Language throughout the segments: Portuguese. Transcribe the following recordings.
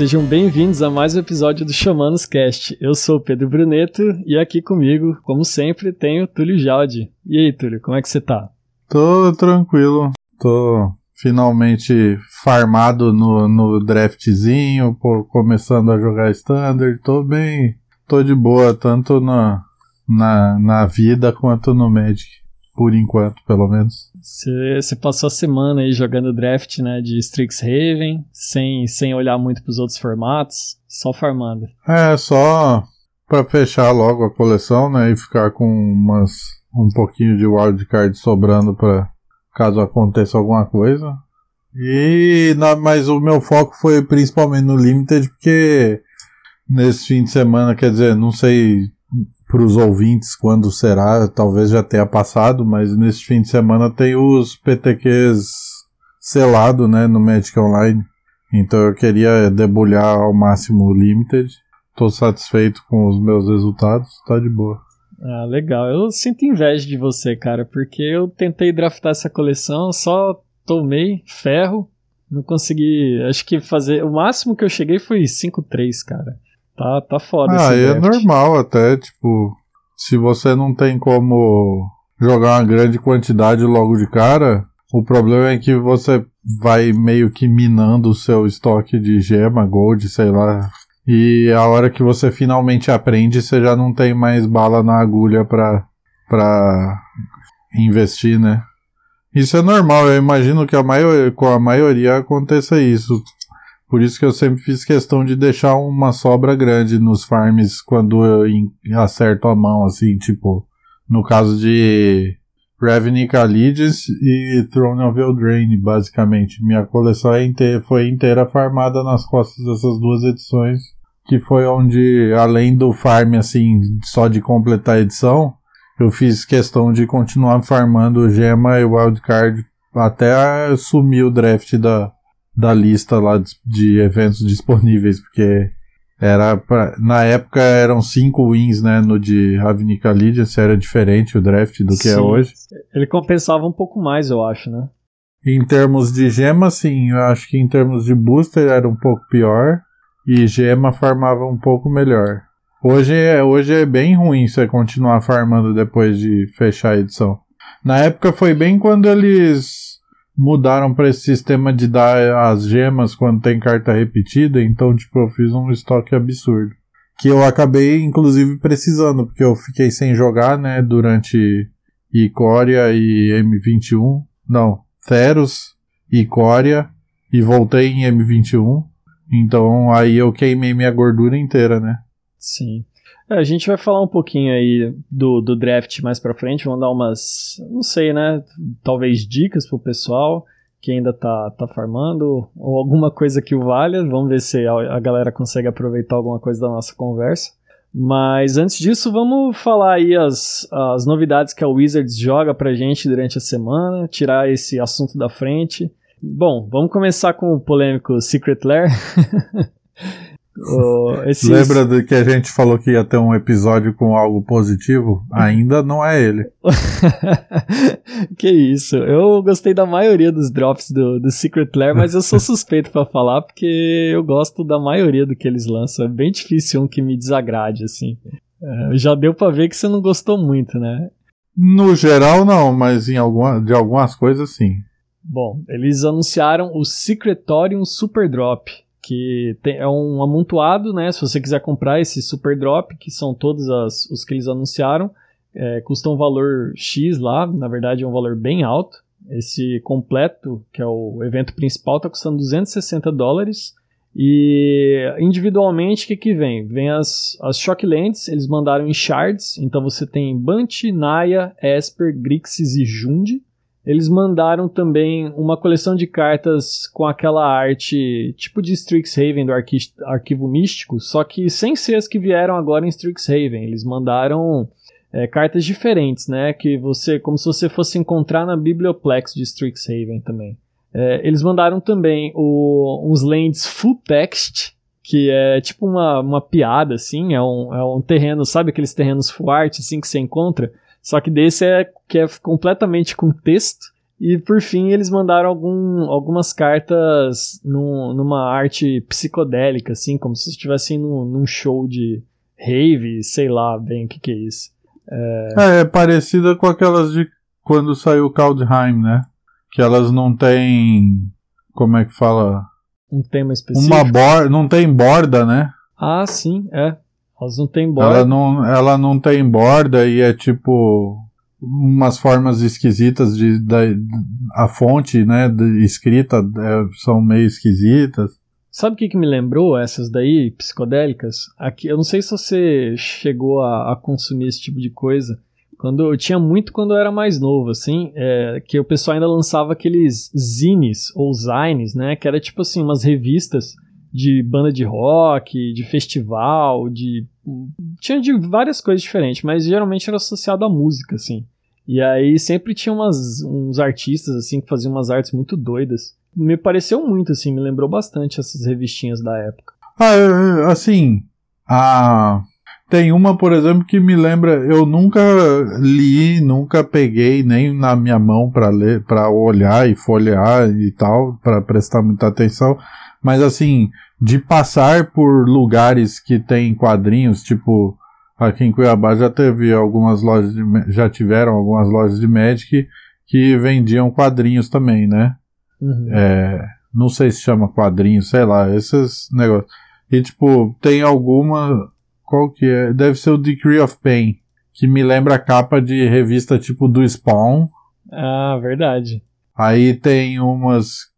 sejam bem-vindos a mais um episódio do Chamanos Cast. Eu sou o Pedro Bruneto e aqui comigo, como sempre, tenho Túlio Jaldi. E aí, Túlio, como é que você tá? Tô tranquilo, tô finalmente farmado no, no draftzinho, pô, começando a jogar standard, tô bem, tô de boa, tanto na, na, na vida quanto no Magic, por enquanto, pelo menos. Você passou a semana aí jogando draft, né, de Strixhaven, sem, sem olhar muito pros outros formatos, só farmando. É, só pra fechar logo a coleção, né, e ficar com umas, um pouquinho de wildcard sobrando pra caso aconteça alguma coisa. E na, mas o meu foco foi principalmente no Limited, porque nesse fim de semana, quer dizer, não sei para os ouvintes quando será, talvez já tenha passado, mas nesse fim de semana tem os PTQs selado, né, no Magic Online. Então eu queria debulhar ao máximo o Limited. Tô satisfeito com os meus resultados, tá de boa. Ah, legal. Eu sinto inveja de você, cara, porque eu tentei draftar essa coleção, só tomei ferro, não consegui. Acho que fazer. O máximo que eu cheguei foi 5-3, cara. Tá, tá foda Ah, é normal até, tipo. Se você não tem como jogar uma grande quantidade logo de cara, o problema é que você vai meio que minando o seu estoque de gema, gold, sei lá, e a hora que você finalmente aprende, você já não tem mais bala na agulha pra, pra investir, né? Isso é normal, eu imagino que a maioria, com a maioria aconteça isso. Por isso que eu sempre fiz questão de deixar uma sobra grande nos farms quando eu acerto a mão, assim, tipo, no caso de Ravnica Allegiance e Throne of Eldraine, basicamente. Minha coleção é inteira, foi inteira farmada nas costas dessas duas edições, que foi onde, além do farm, assim, só de completar a edição, eu fiz questão de continuar farmando gema e wildcard até sumir o draft da, da lista lá de, de eventos disponíveis, porque era pra, na época eram cinco wins, né, no de Ravnica Allegiance, era diferente o draft do que é Sim. é hoje. Ele compensava um pouco mais, eu acho, né? Em termos de gema, sim, eu acho que em termos de booster era um pouco pior e gema farmava um pouco melhor. Hoje é, hoje é bem ruim você continuar farmando depois de fechar a edição. Na época foi bem quando eles mudaram para esse sistema de dar as gemas quando tem carta repetida, então tipo eu fiz um estoque absurdo. Que eu acabei inclusive precisando, porque eu fiquei sem jogar, né, durante Icória e M21. Não, Theros, Icória e voltei em M21. Então aí eu queimei minha gordura inteira, né? Sim. É, a gente vai falar um pouquinho aí do, do draft mais pra frente, vamos dar umas, não sei, né, talvez dicas pro pessoal que ainda tá, tá farmando, ou alguma coisa que o valha, vamos ver se a, a galera consegue aproveitar alguma coisa da nossa conversa. Mas antes disso, vamos falar aí as, as novidades que a Wizards joga pra gente durante a semana, tirar esse assunto da frente. Bom, vamos começar com o polêmico Secret Lair. Oh, esses... Lembra do que a gente falou que ia ter um episódio com algo positivo? Ainda não é ele. que isso. Eu gostei da maioria dos drops do, do Secret Lair, mas eu sou suspeito para falar porque eu gosto da maioria do que eles lançam. É bem difícil um que me desagrade, assim. É, já deu para ver que você não gostou muito, né? No geral, não, mas em alguma, de algumas coisas, sim. Bom, eles anunciaram o Secretorium Super Drop que tem, é um amontoado, né? Se você quiser comprar esse Super Drop, que são todos as, os que eles anunciaram, é, custa um valor X lá, na verdade é um valor bem alto. Esse completo, que é o evento principal, está custando 260 dólares. E individualmente, o que, que vem? Vem as, as Shocklands, eles mandaram em shards, então você tem Bunch, Naya, Esper, Grixis e Jund. Eles mandaram também uma coleção de cartas com aquela arte tipo de Strixhaven do arqui Arquivo Místico, só que sem ser as que vieram agora em Strixhaven. Eles mandaram é, cartas diferentes, né? Que você, como se você fosse encontrar na Biblioplex de Strixhaven também. É, eles mandaram também o, uns lands full text, que é tipo uma, uma piada, assim, é um, é um terreno, sabe aqueles terrenos full art, assim, que você encontra? Só que desse é que é completamente com texto E por fim eles mandaram algum, algumas cartas num, numa arte psicodélica, assim, como se estivessem num, num show de rave, sei lá bem o que, que é isso. É... é, é parecida com aquelas de quando saiu o Kaldheim, né? Que elas não têm. Como é que fala? Um tema específico. Uma borda. Não tem borda, né? Ah, sim, é. Elas não têm borda. Ela não, ela não tem borda e é tipo umas formas esquisitas de da, a fonte, né, de, escrita é, são meio esquisitas. Sabe o que, que me lembrou essas daí, psicodélicas? Aqui, eu não sei se você chegou a, a consumir esse tipo de coisa. Quando eu tinha muito quando eu era mais novo, assim, é, que o pessoal ainda lançava aqueles zines ou zines, né? Que era tipo assim, umas revistas de banda de rock, de festival, de. Tinha de várias coisas diferentes, mas geralmente era associado à música, assim. E aí sempre tinha umas, uns artistas, assim, que faziam umas artes muito doidas me pareceu muito, assim, me lembrou bastante essas revistinhas da época. Ah, é, é, assim, a... tem uma, por exemplo, que me lembra, eu nunca li, nunca peguei nem na minha mão para ler, para olhar e folhear e tal, para prestar muita atenção, mas assim, de passar por lugares que tem quadrinhos, tipo, aqui em Cuiabá já teve algumas lojas, de, já tiveram algumas lojas de Magic que vendiam quadrinhos também, né? Uhum. É, não sei se chama quadrinho, sei lá, esses negócios. E tipo, tem alguma. Qual que é? Deve ser o Decree of Pain. Que me lembra a capa de revista tipo do Spawn. Ah, verdade. Aí tem umas.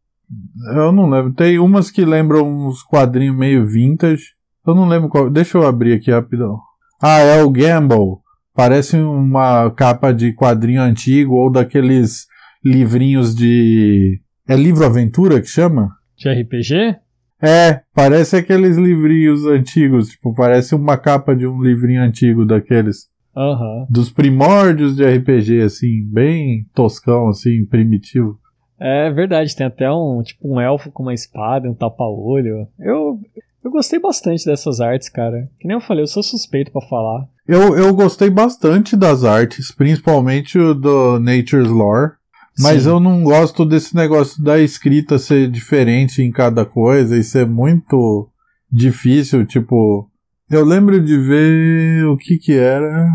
Eu não lembro. Tem umas que lembram uns quadrinhos meio vintage. Eu não lembro qual. Deixa eu abrir aqui rapidão. Ah, é o Gamble. Parece uma capa de quadrinho antigo ou daqueles livrinhos de é livro aventura que chama? De RPG? É, parece aqueles livrinhos antigos, tipo, parece uma capa de um livrinho antigo daqueles. Uhum. Dos primórdios de RPG, assim, bem toscão, assim, primitivo. É verdade, tem até um, tipo, um elfo com uma espada, um tapa-olho. Eu, eu gostei bastante dessas artes, cara. Que nem eu falei, eu sou suspeito para falar. Eu, eu gostei bastante das artes, principalmente o do Nature's Lore. Mas Sim. eu não gosto desse negócio da escrita ser diferente em cada coisa e ser muito difícil, tipo. Eu lembro de ver o que que era.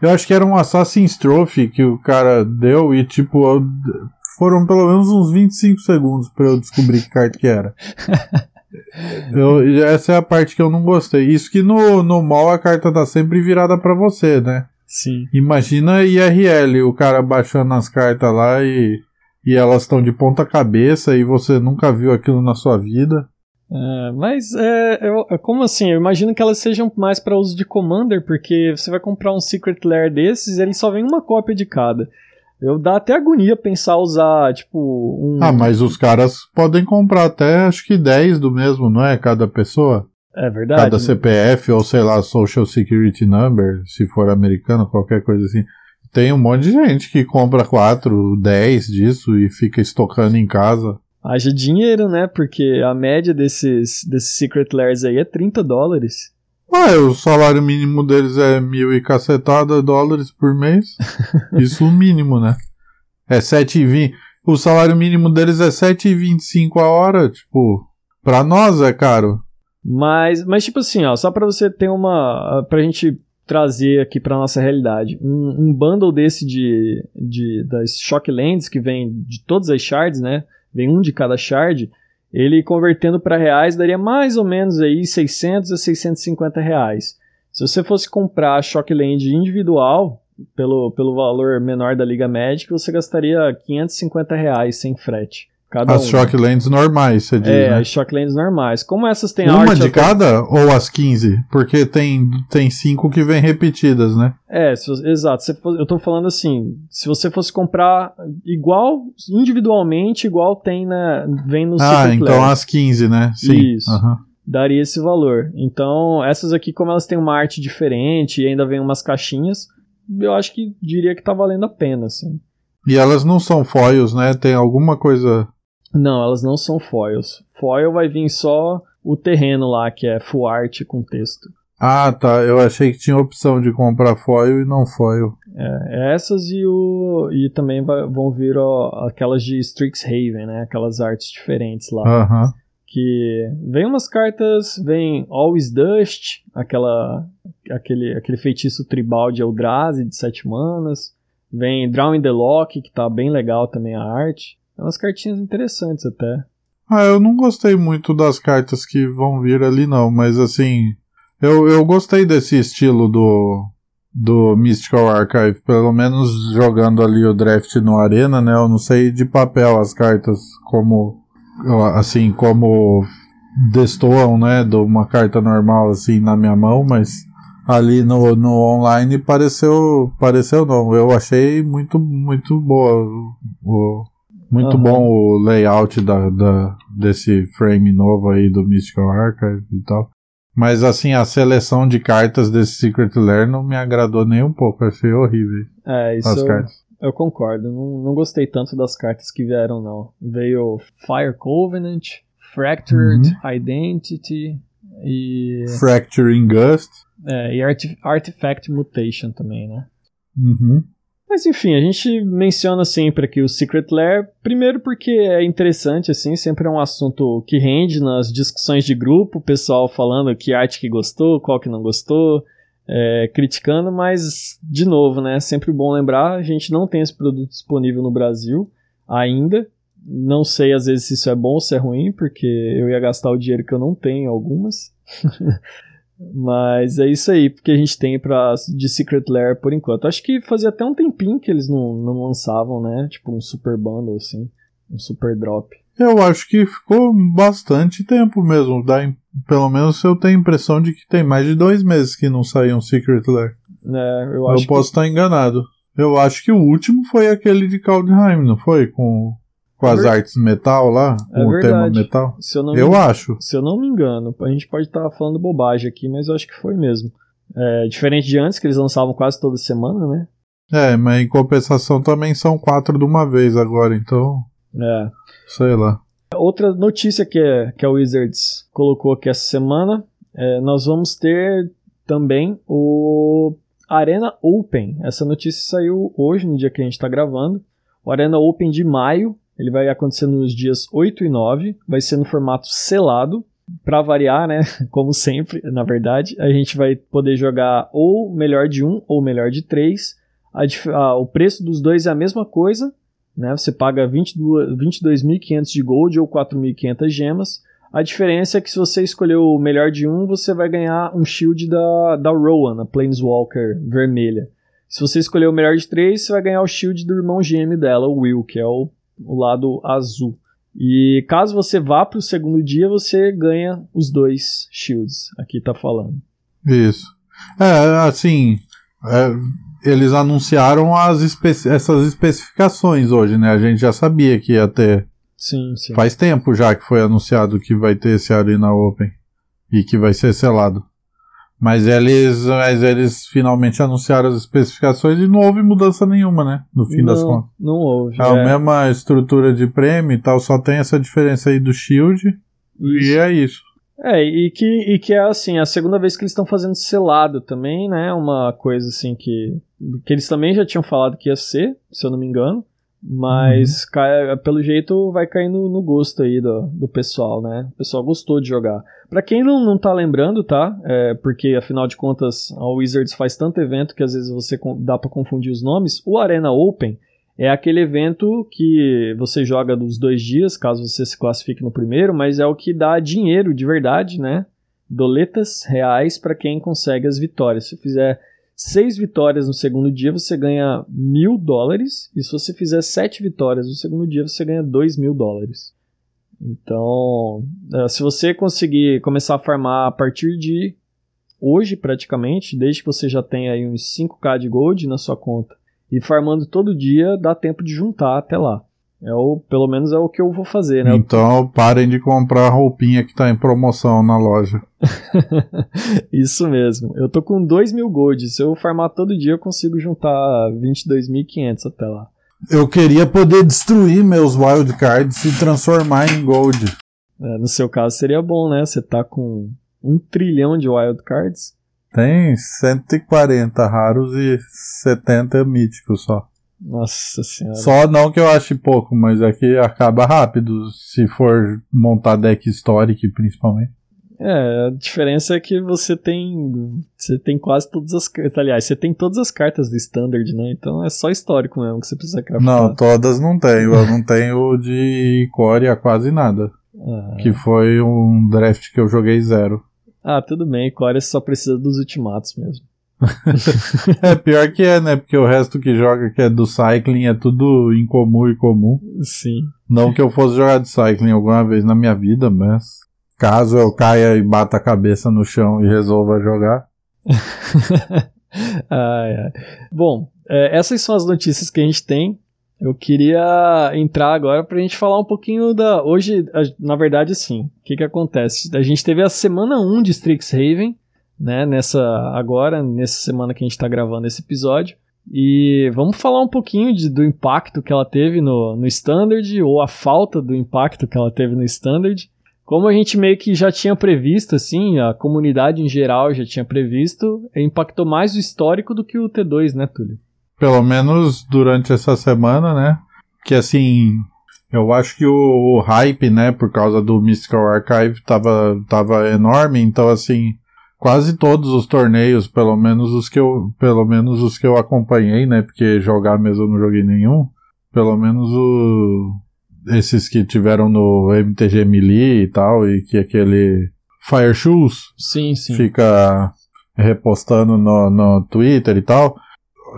Eu acho que era um Assassin's Trophy que o cara deu e, tipo, eu... foram pelo menos uns 25 segundos para eu descobrir que carta que era. eu, essa é a parte que eu não gostei. Isso que no, no mall a carta tá sempre virada para você, né? Sim. Imagina IRL, o cara baixando as cartas lá e, e elas estão de ponta cabeça e você nunca viu aquilo na sua vida. É, mas é, eu, é como assim? Eu imagino que elas sejam mais para uso de Commander, porque você vai comprar um Secret Lair desses e ele só vem uma cópia de cada. Eu dá até agonia pensar usar, tipo, um. Ah, mas os caras podem comprar até acho que 10 do mesmo, não é? Cada pessoa? É verdade. Cada CPF ou sei lá, Social Security Number, se for americano, qualquer coisa assim. Tem um monte de gente que compra 4, 10 disso e fica estocando em casa. Haja dinheiro, né? Porque a média desses, desses Secret Lairs aí é 30 dólares. Ah, o salário mínimo deles é mil e cacetada dólares por mês. Isso o mínimo, né? É 7,20. O salário mínimo deles é 7,25 a hora. Tipo, pra nós é caro. Mas, mas tipo assim, ó, só para você ter uma. pra gente trazer aqui para nossa realidade. Um, um, bundle desse de, de das Shocklands, que vem de todas as shards, né? Vem um de cada shard. Ele convertendo para reais daria mais ou menos aí 600 a 650 reais. Se você fosse comprar a Shockland individual, pelo, pelo valor menor da Liga Magic, você gastaria 550 reais sem frete. Cada as um. Shocklands normais, você diz. É, né? as Shocklands normais. Como essas têm Uma de cada ou as 15? Porque tem, tem cinco que vem repetidas, né? É, se, exato. Se, eu tô falando assim, se você fosse comprar igual, individualmente, igual tem na, vem no Ah, então as 15, né? Sim. Isso. Uhum. Daria esse valor. Então, essas aqui, como elas têm uma arte diferente e ainda vem umas caixinhas, eu acho que diria que tá valendo a pena, assim. E elas não são foils, né? Tem alguma coisa não, elas não são foils. Foil vai vir só o terreno lá, que é full art com texto. Ah, tá. Eu achei que tinha opção de comprar foil e não foil. É, essas e o e também vai, vão vir ó, aquelas de Strixhaven, né? Aquelas artes diferentes lá. Aham. Que vem umas cartas, vem Always Dust, aquela aquele aquele feitiço tribal de Eldrazi de 7 manas. Vem Drown in the Lock, que tá bem legal também a arte. É umas cartinhas interessantes até. Ah, eu não gostei muito das cartas que vão vir ali, não, mas assim. Eu, eu gostei desse estilo do, do Mystical Archive, pelo menos jogando ali o draft no Arena, né? Eu não sei de papel as cartas como. Assim, como destoam, né? De uma carta normal, assim, na minha mão, mas ali no, no online pareceu. Pareceu não. Eu achei muito, muito boa o, muito Aham. bom o layout da, da, desse frame novo aí do Mystical Archive e tal. Mas assim, a seleção de cartas desse Secret Lair não me agradou nem um pouco. Achei horrível É, isso as eu, cartas. eu concordo. Não, não gostei tanto das cartas que vieram, não. Veio Fire Covenant, Fractured Uhum. Identity e, Fracturing Gust. é, e Arti- Artifact Mutation também, né? Uhum. Mas enfim, a gente menciona sempre aqui o Secret Lair, primeiro porque é interessante, assim, sempre é um assunto que rende nas discussões de grupo, o pessoal falando que arte que gostou, qual que não gostou, é, criticando, mas, de novo, né, sempre bom lembrar, a gente não tem esse produto disponível no Brasil ainda, não sei às vezes se isso é bom ou se é ruim, porque eu ia gastar o dinheiro que eu não tenho algumas. Mas é isso aí, porque a gente tem pra, de Secret Lair por enquanto. Acho que fazia até um tempinho que eles não, não lançavam, né? Tipo um super bundle, assim. Um super drop. Eu acho que ficou bastante tempo mesmo. Dá, pelo menos eu tenho a impressão de que tem mais de dois meses que não saiu um Secret Lair. É, eu Eu, acho posso estar enganado. Eu acho que o último foi aquele de Kaldheim, não foi? Com, com as artes metal lá? É Com o tema metal? se eu não Eu me, acho. se eu não me engano, a gente pode estar falando bobagem aqui, mas eu acho que foi mesmo. É, diferente de antes, que eles lançavam quase toda semana, né? É, mas em compensação também são quatro de uma vez agora, então. É. Sei lá. Outra notícia que, é, que a Wizards colocou aqui essa semana, é, nós vamos ter também o Arena Open. Essa notícia saiu hoje, no dia que a gente está gravando. O Arena Open de maio, ele vai acontecer nos dias 8 e 9, vai ser no formato selado. Para variar, né? Como sempre, na verdade, a gente vai poder jogar ou melhor de um ou melhor de três. A ah, o preço dos dois é a mesma coisa, né? Você paga 22 22.500 de gold ou 4.500 gemas. A diferença é que se você escolher o melhor de um, você vai ganhar um shield da, da Rowan, a Planeswalker vermelha. Se você escolher o melhor de três, você vai ganhar o shield do irmão gêmeo dela, o Will, que é o, o lado azul. E caso você vá para o segundo dia, você ganha os dois shields. Aqui tá falando. Isso. É, assim. é, eles anunciaram as espe- essas especificações hoje, né? A gente já sabia que ia ter. Sim, sim. Faz tempo já que foi anunciado que vai ter esse Arena Open. E que vai ser selado. Mas eles, mas eles finalmente anunciaram as especificações e não houve mudança nenhuma, né? No fim das não, contas. não houve. É a mesma estrutura de prêmio e tal, só tem essa diferença aí do Shield. E Isso. é isso. É, e que, e que é assim, a segunda vez que eles estão fazendo selado também, né? Uma coisa assim que. Que eles também já tinham falado que ia ser, se eu não me engano. Mas cai- pelo jeito vai cair no, no gosto aí do, do pessoal, né? O pessoal gostou de jogar. Pra quem não, não tá lembrando, tá? É, porque afinal de contas a Wizards faz tanto evento que às vezes você dá pra confundir os nomes. O Arena Open é aquele evento que você joga dos dois dias, caso você se classifique no primeiro, mas é o que dá dinheiro de verdade, né? Doletas reais para quem consegue as vitórias. Se fizer seis vitórias no segundo dia, você ganha mil dólares. E se você fizer sete vitórias no segundo dia, você ganha dois mil dólares. Então, eh, se você conseguir começar a farmar a partir de hoje, praticamente, desde que você já tenha aí uns 5k de gold na sua conta, e farmando todo dia, dá tempo de juntar até lá. É o, pelo menos é o que eu vou fazer, né? Então parem de comprar a roupinha que tá em promoção na loja. Isso mesmo. Eu tô com 2 mil gold. Se eu farmar todo dia, eu consigo juntar 22.500 até lá. Eu queria poder destruir meus wildcards e transformar em gold. É, no seu caso seria bom, né? Você tá com um trilhão de wildcards. Tem 140 raros e 70 míticos só. Nossa senhora. Só não que eu ache pouco, mas é que acaba rápido se for montar deck histórico, principalmente. É, a diferença é que você tem. Você tem quase todas as cartas. Aliás, você tem todas as cartas do Standard, né? Então é só histórico mesmo que você precisa craftar. Não, todas não tenho. Eu não tenho de Core quase nada. Ah. Que foi um draft que eu joguei zero. Ah, tudo bem, Core só precisa dos ultimatos mesmo. é pior que é, né? Porque o resto que joga que é do Cycling é tudo incomum e comum. Sim. Não que eu fosse jogar de Cycling alguma vez na minha vida, mas caso eu caia e bata a cabeça no chão e resolva jogar. ai, ai. Bom, é, essas são as notícias que a gente tem. Eu queria entrar agora para a gente falar um pouquinho da. Hoje, na verdade, sim. O que, que acontece? A gente teve a semana 1 de Strixhaven, né? Nessa. Agora, nessa semana que a gente está gravando esse episódio. E vamos falar um pouquinho de, do impacto que ela teve no, no Standard, ou a falta do impacto que ela teve no Standard. Como a gente meio que já tinha previsto, assim, a comunidade em geral já tinha previsto, impactou mais o histórico do que o T2, né, Túlio? pelo menos durante essa semana, né? Que assim, eu acho que o, o, hype, né, por causa do Mystical Archive tava, tava enorme, então assim, quase todos os torneios, pelo menos os que eu, pelo menos os que eu acompanhei, né, porque jogar mesmo eu não joguei nenhum, pelo menos o esses que tiveram no MTG Melee e tal, e que aquele Fire Shoes sim, sim. fica repostando no, no Twitter e tal,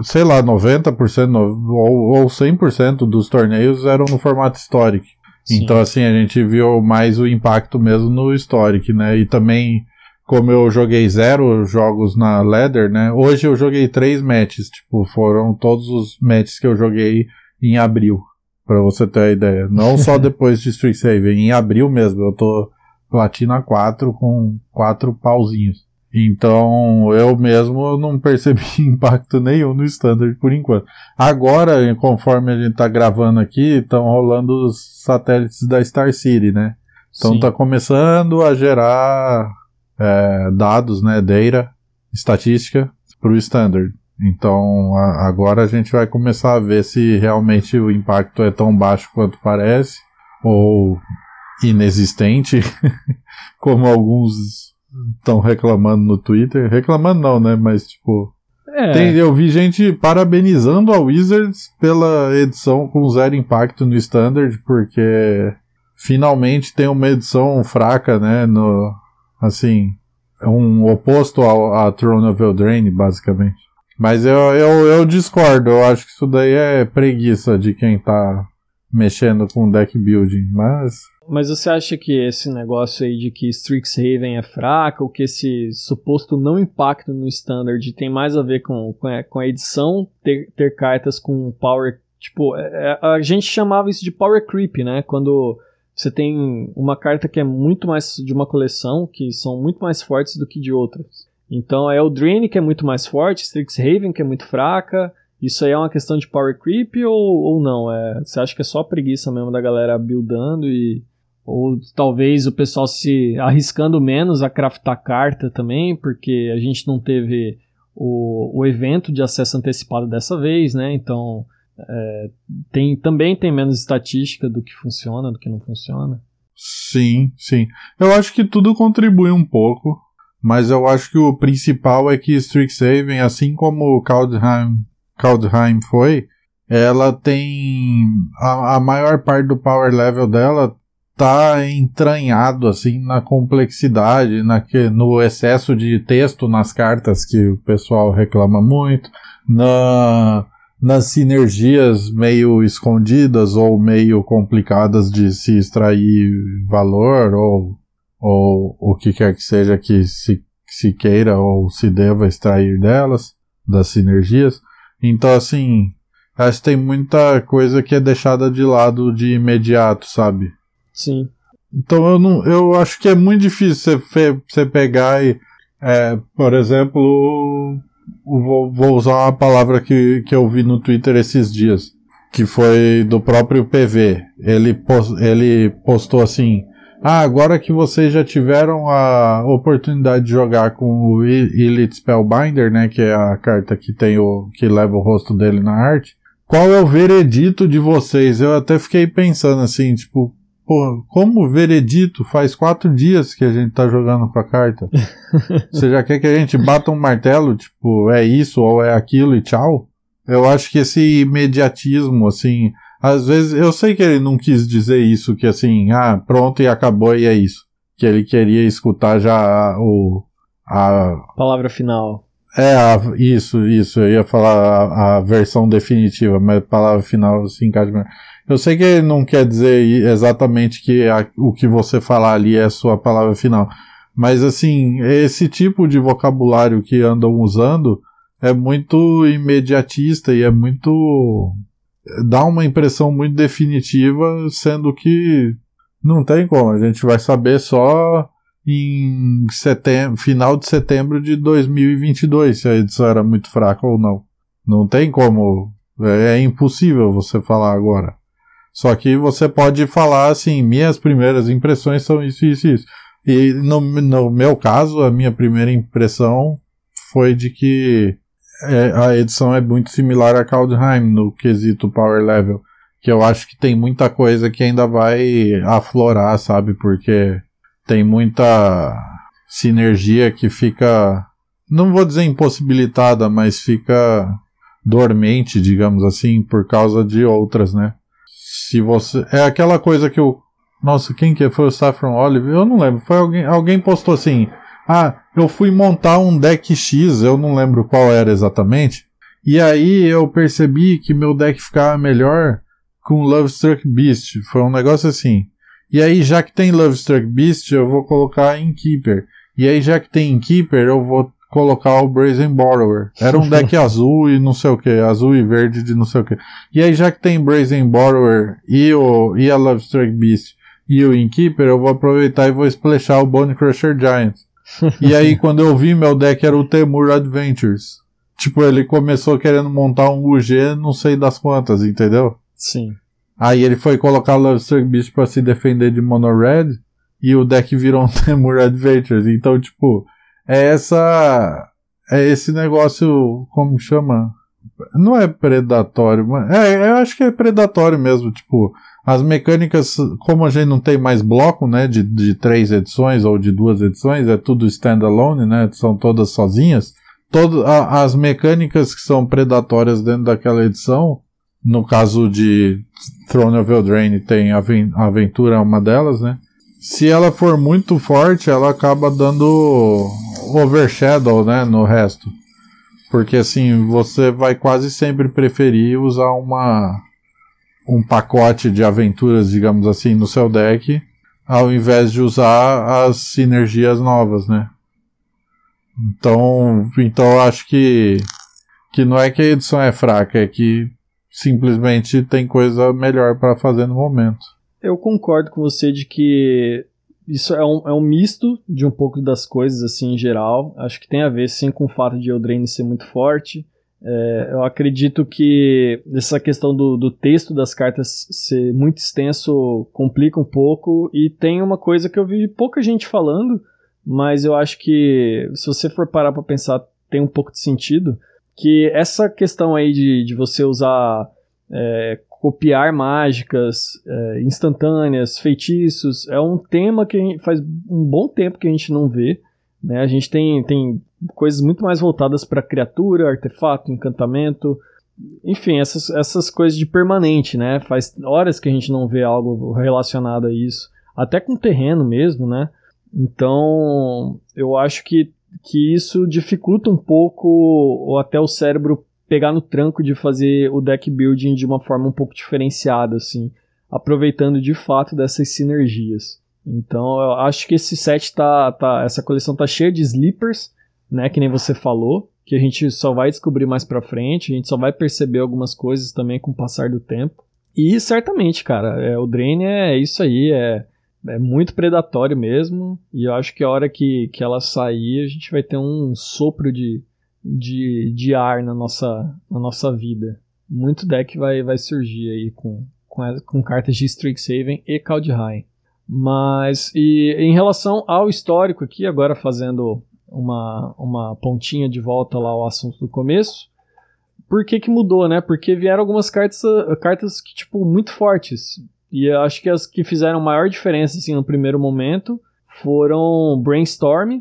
sei lá, 90% ou, ou 100% dos torneios eram no formato histórico. Então, assim, a gente viu mais o impacto mesmo no Historic, né? E também, como eu joguei zero jogos na Leather, né? Hoje eu joguei três matches, tipo, foram todos os matches que eu joguei em abril, para você ter a ideia. Não só depois de Street Save, em abril mesmo. Eu tô platina 4 com quatro pauzinhos. Então eu mesmo não percebi impacto nenhum no standard por enquanto. Agora, conforme a gente está gravando aqui, estão rolando os satélites da Star City, né? Então está começando a gerar é, dados, né, data, estatística para o standard. Então a, agora a gente vai começar a ver se realmente o impacto é tão baixo quanto parece ou inexistente, como alguns estão reclamando no Twitter. Reclamando não, né? Mas tipo. É. Tem, eu vi gente parabenizando a Wizards pela edição com zero impacto no Standard, porque finalmente tem uma edição fraca, né? No, assim, um oposto ao, a Throne of Eldraine, basicamente. Mas eu, eu, eu discordo, eu acho que isso daí é preguiça de quem tá mexendo com deck building, mas mas você acha que esse negócio aí de que Strixhaven é fraca, ou que esse suposto não impacto no standard tem mais a ver com, com, a, edição, ter, ter cartas com power. Tipo, é, é, a gente chamava isso de power creep, né? Quando você tem uma carta que é muito mais de uma coleção, que são muito mais fortes do que de outras. Então o Drain que é muito mais forte, Strixhaven que é muito fraca. Isso aí é uma questão de power creep ou, ou não? É, você acha que é só preguiça mesmo da galera buildando e ou talvez o pessoal se arriscando menos a craftar carta também, porque a gente não teve o, o evento de acesso antecipado dessa vez, né? Então é, tem, também tem menos estatística do que funciona, do que não funciona. Sim, sim. Eu acho que tudo contribui um pouco, mas eu acho que o principal é que Strixhaven, assim como Kaldheim, Kaldheim foi, ela tem a, a maior parte do power level dela tá entranhado assim na complexidade, na que, no excesso de texto nas cartas que o pessoal reclama muito, na nas sinergias meio escondidas ou meio complicadas de se extrair valor ou, ou o que quer que seja que se, se queira ou se deva extrair delas, das sinergias. Então, assim, acho que tem muita coisa que é deixada de lado de imediato, sabe? Sim. Então eu não, eu acho que é muito difícil você, você pegar e, é, por exemplo, vou, vou, usar uma palavra que, que eu vi no Twitter esses dias, que foi do próprio PV. Ele, post, ele postou assim: Ah, agora que vocês já tiveram a oportunidade de jogar com o Elite Spellbinder, né, que é a carta que tem o que leva o rosto dele na arte. Qual é o veredito de vocês? Eu até fiquei pensando assim, tipo, pô, como veredito? Faz quatro dias que a gente tá jogando com a carta. Você já quer que a gente bata um martelo, tipo, é isso ou é aquilo e tchau? Eu acho que esse imediatismo, assim, às vezes, eu sei que ele não quis dizer isso, que assim, ah, pronto e acabou e é isso. Que ele queria escutar já o. A palavra final. É, a, isso, isso. Eu ia falar a, a, versão definitiva, mas a palavra final se encaixa melhor. Eu sei que não quer dizer exatamente que a, o que você falar ali é a sua palavra final. Mas assim, esse tipo de vocabulário que andam usando é muito imediatista e é muito dá uma impressão muito definitiva, sendo que não tem como, a gente vai saber só em setembro, final de setembro de 2022 se a edição era muito fraca ou não. Não tem como, é, é impossível você falar agora. Só que você pode falar assim, minhas primeiras impressões são isso, isso, isso. E no, no meu caso, a minha primeira impressão foi de que é, a edição é muito similar a Kaldheim no quesito Power Level. Que eu acho que tem muita coisa que ainda vai aflorar, sabe? Porque tem muita sinergia que fica. Não vou dizer impossibilitada, mas fica dormente, digamos assim, por causa de outras, né? Se você. É aquela coisa que o. Nossa, quem que foi o Saffron Olive? Eu não lembro. Foi alguém. Alguém postou assim. Ah, eu fui montar um deck X, eu não lembro qual era exatamente. E aí eu percebi que meu deck ficava melhor com Love Struck Beast. Foi um negócio assim. E aí, já que tem Love Struck Beast, eu vou colocar em Keeper. E aí, já que tem em Keeper, eu vou colocar o Brazen Borrower. Era um deck azul e não sei o que, azul e verde de não sei o que. E aí, já que tem Brazen Borrower e, o, e a Love Struck Beast e o Inkeeper, eu vou aproveitar e vou splashar o Bone Crusher Giant e aí, quando eu vi, meu deck era o Temur Adventures. Tipo, ele começou querendo montar um UG, não sei das quantas, entendeu? Sim. Aí ele foi colocar Love Beast pra se defender de Mono Red, e o deck virou um Temur Adventures. Então, tipo, é essa. É esse negócio, como chama? Não é predatório, mas. É, eu acho que é predatório mesmo, tipo as mecânicas, como a gente não tem mais bloco, né, de, de três edições ou de duas edições, é tudo standalone, né, são todas sozinhas. Todo, a, as mecânicas que são predatórias dentro daquela edição, no caso de Throne of Eldraine tem a aventura é uma delas, né? Se ela for muito forte, ela acaba dando overshadow, né, no resto. Porque assim, você vai quase sempre preferir usar uma um pacote de aventuras, digamos assim, no seu deck, ao invés de usar as sinergias novas, né? Então, então acho que que não é que a edição é fraca, é que simplesmente tem coisa melhor para fazer no momento. Eu concordo com você de que isso é um, é um misto de um pouco das coisas assim em geral. Acho que tem a ver sim com o fato de Eldraine ser muito forte é, eu acredito que essa questão do, do, texto das cartas ser muito extenso complica um pouco. E tem uma coisa que eu vi pouca gente falando, mas eu acho que se você for parar para pensar, tem um pouco de sentido. Que essa questão aí de, de você usar. É, copiar mágicas é, instantâneas, feitiços, é um tema que faz um bom tempo que a gente não vê. Né? A gente tem, tem coisas muito mais voltadas para criatura, artefato, encantamento, enfim, essas, essas coisas de permanente, né? Faz horas que a gente não vê algo relacionado a isso, até com terreno mesmo, né? Então, eu acho que, que isso dificulta um pouco, ou até o cérebro pegar no tranco de fazer o deck building de uma forma um pouco diferenciada, assim, aproveitando de fato dessas sinergias. Então, eu acho que esse set tá, tá essa coleção tá cheia de sleepers, né, que nem você falou, que a gente só vai descobrir mais pra frente, a gente só vai perceber algumas coisas também com o passar do tempo. E certamente, cara, é, o Drain é isso aí, é, é muito predatório mesmo, e eu acho que a hora que, que ela sair, a gente vai ter um sopro de, de, de ar na nossa, na nossa vida. Muito deck vai, vai surgir aí com, com, com cartas de Strixhaven e Kaldheim. Mas, e em relação ao histórico aqui, agora fazendo uma, uma pontinha de volta lá ao assunto do começo, por que que mudou, né? Porque vieram algumas cartas, cartas que, tipo, muito fortes. E eu acho que as que fizeram maior diferença, assim, no primeiro momento foram Brainstorm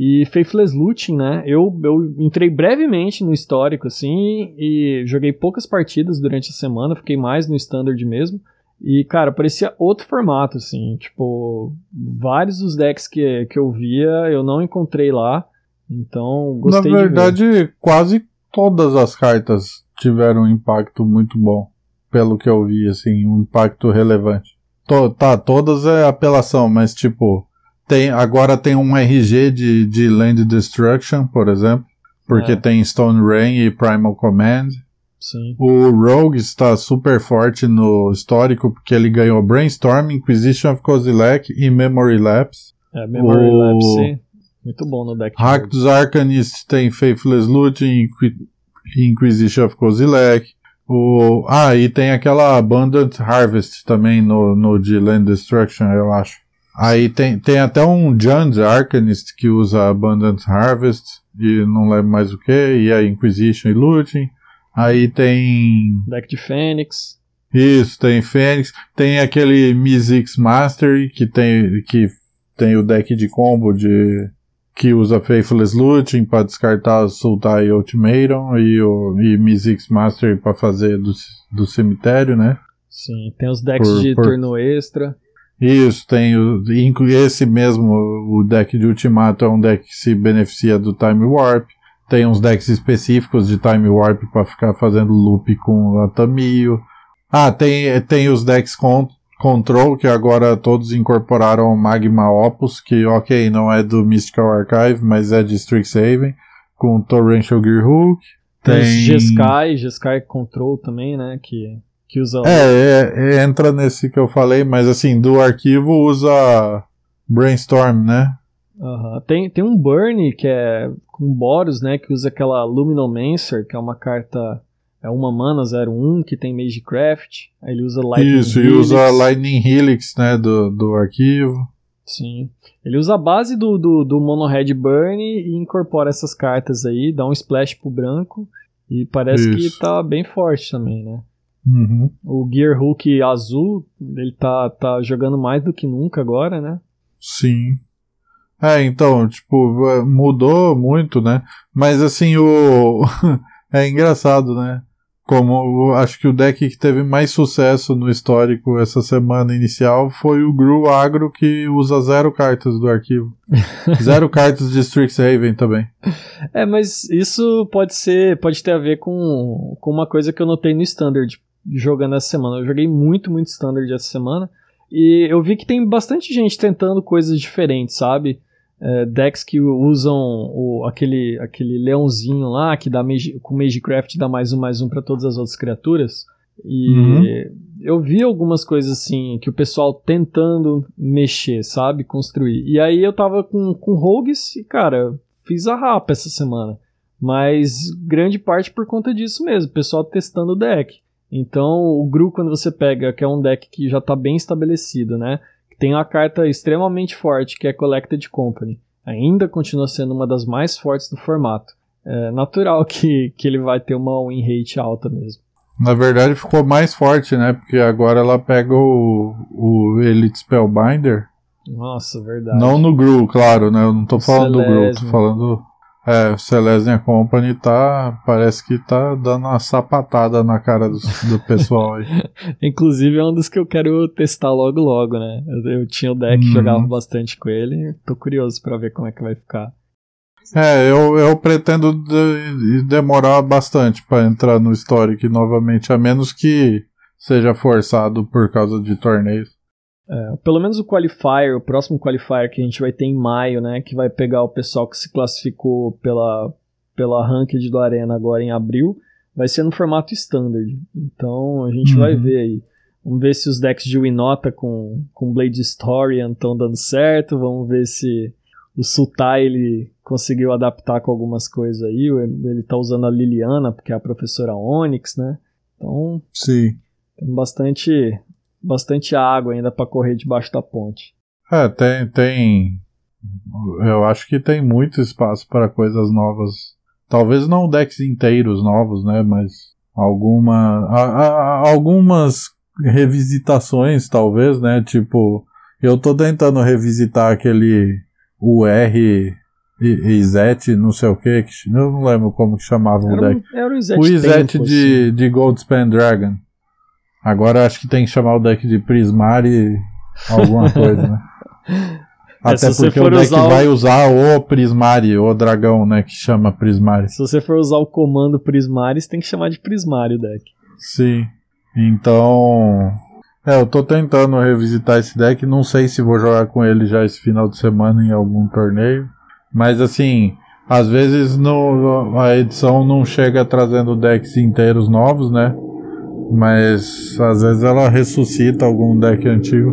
e Faithless Looting, né? Eu, eu entrei brevemente no histórico, assim, e joguei poucas partidas durante a semana, fiquei mais no Standard mesmo. E, cara, parecia outro formato, assim. Tipo, vários dos decks que, que eu via eu não encontrei lá. Então, gostei Na verdade, quase todas as cartas tiveram um impacto muito bom. Pelo que eu vi, assim, um impacto relevante. To, tá, todas é apelação, mas tipo, tem, agora tem um RG de, de Land Destruction, por exemplo. Porque é. tem Stone Rain e Primal Command. Sim. O Rogue está super forte no histórico porque ele ganhou Brainstorm, Inquisition of Kozilek e Memory Lapse. É, Memory o... Lapse, sim. Muito bom no deck. Rakdos Arcanist tem Faithless Looting, Inquisition of Kozilek. O... Ah, e tem aquela Abundant Harvest também no, no de Land Destruction, eu acho. Aí tem, tem até um Jund Arcanist que usa Abundant Harvest e não lembro mais o que, e a Inquisition e Looting. Aí tem. Deck de Fênix. Isso, tem Fênix. Tem aquele Mizix Mastery, que tem, que tem o deck de combo de. que usa Faithless Looting para descartar Sultai Ultimatum e o e Mizix Mastery para fazer do, do cemitério, né? Sim, tem os decks por, de por... turno extra. Isso, tem o, esse mesmo, o deck de Ultimato é um deck que se beneficia do Time Warp. Tem uns decks específicos de Time Warp para ficar fazendo loop com a Tamio. Ah, tem, tem os decks con Control, que agora todos incorporaram Magma Opus, que ok, não é do Mystical Archive, mas é de Strixhaven, com Torrential Gearhook. Tem, tem G-Sky, G-Sky Control também, né, que, que usa... É, é, é, entra nesse que eu falei, mas assim, do arquivo usa Brainstorm, né? Uhum. Tem, tem um Burn que é com Boros, né? Que usa aquela Luminomancer, que é uma carta. É uma mana 01 que tem Magecraft. Aí ele usa Lightning Isso, Helix. e usa Lightning Helix, né? Do, do arquivo. Sim. Ele usa a base do, do, do Mono Red Burn e incorpora essas cartas aí, dá um splash pro branco. E parece Isso. que tá bem forte também, né? Uhum. O Gear Hook azul, ele tá, tá jogando mais do que nunca agora, né? Sim. É, então, tipo, é, mudou muito, né? Mas assim, o. é engraçado, né? Como acho que o deck que teve mais sucesso no histórico essa semana inicial foi o Gru Agro, que usa zero cartas do arquivo. zero cartas de Strixhaven também. É, mas isso pode ser. pode ter a ver com, com uma coisa que eu notei no Standard jogando essa semana. Eu joguei muito, muito Standard essa semana. E eu vi que tem bastante gente tentando coisas diferentes, sabe? é, decks que usam o, aquele, aquele leãozinho lá, que dá magi, com Magecraft dá mais um, mais um para todas as outras criaturas. E uhum. eu vi algumas coisas assim, que o pessoal tentando mexer, sabe? Construir. E aí eu tava com, com Rogues e, cara, fiz a rapa essa semana. Mas grande parte por conta disso mesmo, o pessoal testando o deck. Então, o Gru, quando você pega, que é um deck que já está bem estabelecido, né? tem uma carta extremamente forte, que é Collected Company. Ainda continua sendo uma das mais fortes do formato. É natural que, que ele vai ter uma win rate alta mesmo. Na verdade ficou mais forte, né? Porque agora ela pega o, o Elite Spellbinder. Nossa, verdade. Não no Gru, claro, né? Eu não tô falando do Gru, tô falando é, o Celestia Company tá. Parece que tá dando uma sapatada na cara do, do pessoal aí. Inclusive é um dos que eu quero testar logo logo, né? Eu, eu tinha o deck, uhum. jogava bastante com ele. Tô curioso para ver como é que vai ficar. É, eu, eu pretendo de, demorar bastante para entrar no Historic novamente, a menos que seja forçado por causa de torneios. É, pelo menos o qualifier, o próximo qualifier que a gente vai ter em maio, né, que vai pegar o pessoal que se classificou pela pela ranked do Arena agora em abril, vai ser no formato standard. Então a gente uhum. vai ver aí. Vamos ver se os decks de Winota com, com Blade Historian estão dando certo. Vamos ver se o Sultai ele conseguiu adaptar com algumas coisas aí. Ele tá usando a Liliana, porque é a professora Onyx, né? Então. Sim. Tem bastante bastante água ainda para correr debaixo da ponte. É, tem, tem. Eu acho que tem muito espaço para coisas novas. Talvez não decks inteiros novos, né? Mas alguma, a, a, algumas revisitações, talvez, né? Tipo, eu tô tentando revisitar aquele UR Izete, não sei o que, eu não lembro como que chamava o deck. Era o Izete, o Izete de, assim. de Goldspan Dragon. Agora acho que tem que chamar o deck de Prismari alguma coisa, né? É, Até porque o deck vai usar o Prismari, o dragão, né, que chama Prismari. Se você for usar o comando Prismari, você tem que chamar de Prismari o deck. Sim. Então, é, eu tô tentando revisitar esse deck, não sei se vou jogar com ele já esse final de semana em algum torneio, mas assim, às vezes no, a edição não chega trazendo decks inteiros novos, né? Mas às vezes ela ressuscita algum deck antigo.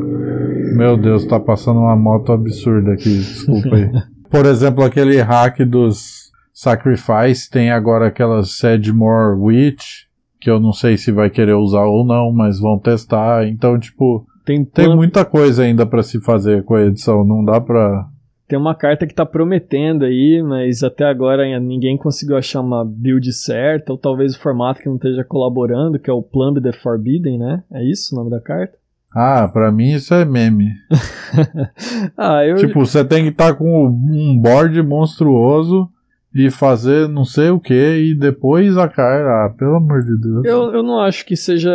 Meu Deus, tá passando uma moto absurda aqui, desculpa aí. Por exemplo, aquele hack dos Sacrifice tem agora aquela Sedmore Witch, que eu não sei se vai querer usar ou não, mas vão testar. Então, tipo, tem, tem muita coisa ainda para se fazer com a edição, não dá pra tem uma carta que tá prometendo aí, mas até agora ninguém conseguiu achar uma build certa, ou talvez o formato que não esteja colaborando, que é o Plumb the Forbidden, né? É isso o nome da carta? Ah, pra mim isso é meme. ah, eu... Tipo, você tem que estar tá com um board monstruoso e fazer não sei o que e depois a cara. Ah, pelo amor de Deus. Eu, eu não acho que seja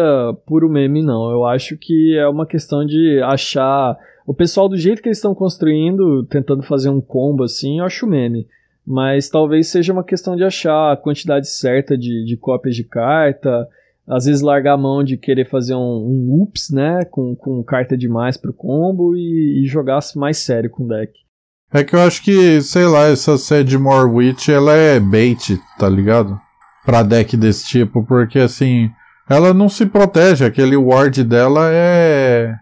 puro meme, não. Eu acho que é uma questão de achar o pessoal, do jeito que eles estão construindo, tentando fazer um combo assim, eu acho meme. Mas talvez seja uma questão de achar a quantidade certa de, de cópias de carta. Às vezes largar a mão de querer fazer um, um ups, né? Com, com carta demais pro combo e, e jogar mais sério com o deck. É que eu acho que, sei lá, essa Sedmore Witch, ela é bait, tá ligado? Pra deck desse tipo, porque assim, ela não se protege, aquele ward dela é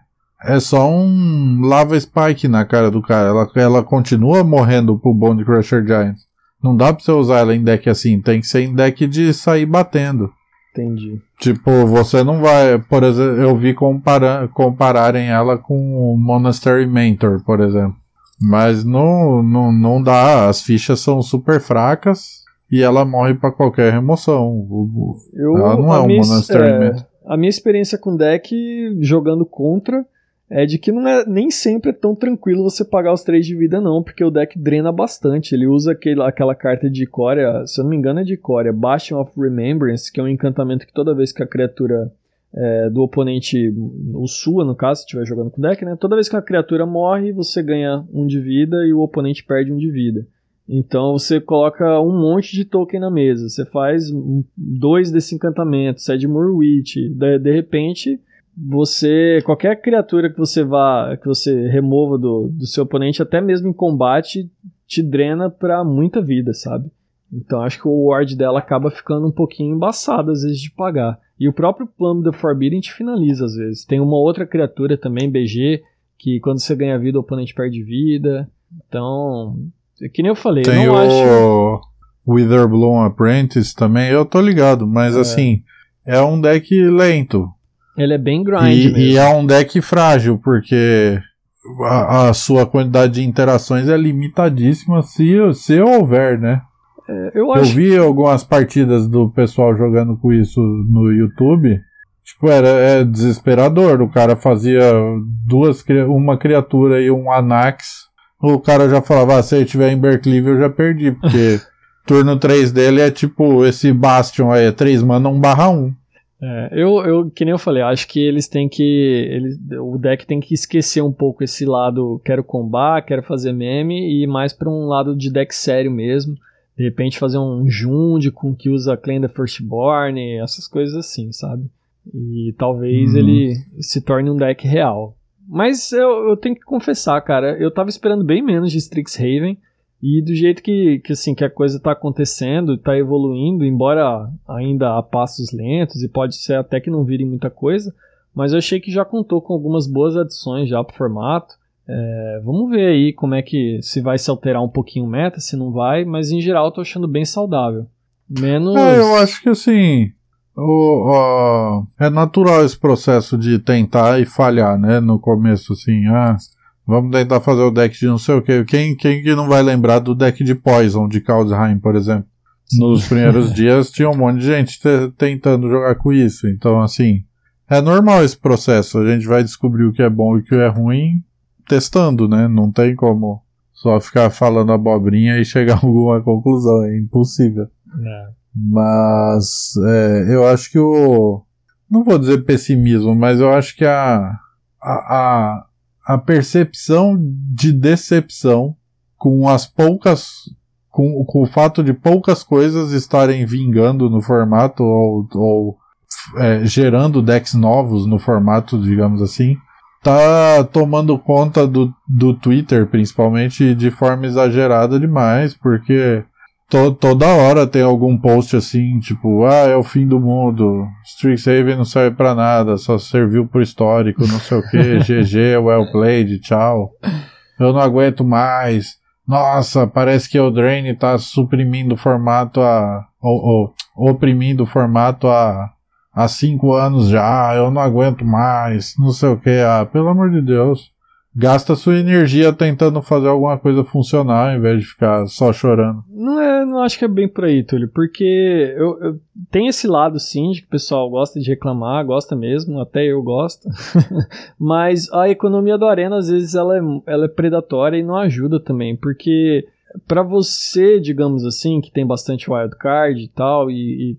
é só um lava spike na cara do cara. Ela, ela continua morrendo pro Bone Crusher Giant. Não dá pra você usar ela em deck assim. Tem que ser em deck de sair batendo. Entendi. Tipo, você não vai. Por exemplo, eu vi compara compararem ela com o Monastery Mentor, por exemplo. Mas não, não, não dá. As fichas são super fracas e ela morre para qualquer remoção. Eu, ela não é um Monastery é, Mentor. A minha experiência com deck jogando contra é de que não é nem sempre é tão tranquilo você pagar os 3 de vida, não, porque o deck drena bastante. Ele usa aquele, aquela carta de Corea, se eu não me engano é de Corea, Bastion of Remembrance, que é um encantamento que toda vez que a criatura é, do oponente, ou sua no caso, se estiver jogando com o deck, né? Toda vez que a criatura morre, você ganha um de vida e o oponente perde um de vida. Então você coloca um monte de token na mesa. Você faz dois desse encantamento, Sedmore Witch. De, de repente você qualquer criatura que você vá que você remova do, do seu oponente até mesmo em combate te drena para muita vida sabe? Então acho que o ward dela acaba ficando um pouquinho embaçado às vezes de pagar. E o próprio plano do Forbidden te finaliza às vezes. Tem uma outra criatura também BG que quando você ganha vida o oponente perde vida. Então é que nem eu falei tem eu não o acho Witherbloom Apprentice também eu tô ligado mas é. assim é um deck lento ele é bem grind e, mesmo. E é um deck frágil, porque a, a, sua quantidade de interações é limitadíssima se, se houver, né? É, eu, acho... eu vi algumas partidas do pessoal jogando com isso no YouTube. Tipo, era é desesperador. O cara fazia duas, uma criatura e um Anax. O cara já falava, ah, se ele tiver em Berkeley eu já perdi, porque turno 3 dele é tipo esse Bastion aí, é 3 mana 1 barra 1. É, eu, eu, que nem eu falei, acho que eles têm que. Eles, o deck tem que esquecer um pouco esse lado quero combar, quero fazer meme, e ir mais para um lado de deck sério mesmo. De repente fazer um Jund com que usa Claim the Firstborn, essas coisas assim, sabe? E talvez uhum. ele se torne um deck real. Mas eu, eu tenho que confessar, cara, eu tava esperando bem menos de Strixhaven. E do jeito que, que, assim, que a coisa está acontecendo, está evoluindo, embora ainda a passos lentos, e pode ser até que não vire muita coisa, mas eu achei que já contou com algumas boas adições já pro formato. É, vamos ver aí como é que se vai se alterar um pouquinho o meta, se não vai, mas em geral eu tô achando bem saudável. Menos. É, eu acho que assim. o, o, é natural esse processo de tentar e falhar, né? No começo, assim, ah, vamos tentar fazer o deck de não sei o que. Quem, quem que não vai lembrar do deck de Poison de Kaldheim, por exemplo? Nos primeiros dias tinha um monte de gente tentando jogar com isso. Então, assim, é normal esse processo. A gente vai descobrir o que é bom e o que é ruim testando, né? Não tem como só ficar falando abobrinha e chegar a alguma conclusão. É impossível. É. Mas é, eu acho que o. Não vou dizer pessimismo, mas eu acho que a, a, a, a percepção de decepção com as poucas. Com, com o fato de poucas coisas estarem vingando no formato ou, ou é, gerando decks novos no formato, digamos assim, tá tomando conta do, do Twitter, principalmente, de forma exagerada demais, porque to, toda hora tem algum post assim, tipo, ah, é o fim do mundo, Strixhaven não serve para nada, só serviu pro histórico, não sei o que, GG, well played, tchau. Eu não aguento mais. Nossa, parece que o Drain tá suprimindo o formato a. ou, ou oprimindo o formato a há cinco anos já, eu não aguento mais, não sei o que. Ah, pelo amor de Deus. Gasta sua energia tentando fazer alguma coisa funcionar, em vez de ficar só chorando. Não é, não acho que é bem por aí, Túlio, porque eu, eu tem esse lado sim de que o pessoal gosta de reclamar, gosta mesmo, até eu gosto. Mas a economia do Arena, às vezes, ela é, ela é predatória e não ajuda também, porque para você, digamos assim, que tem bastante wildcard e tal, e, e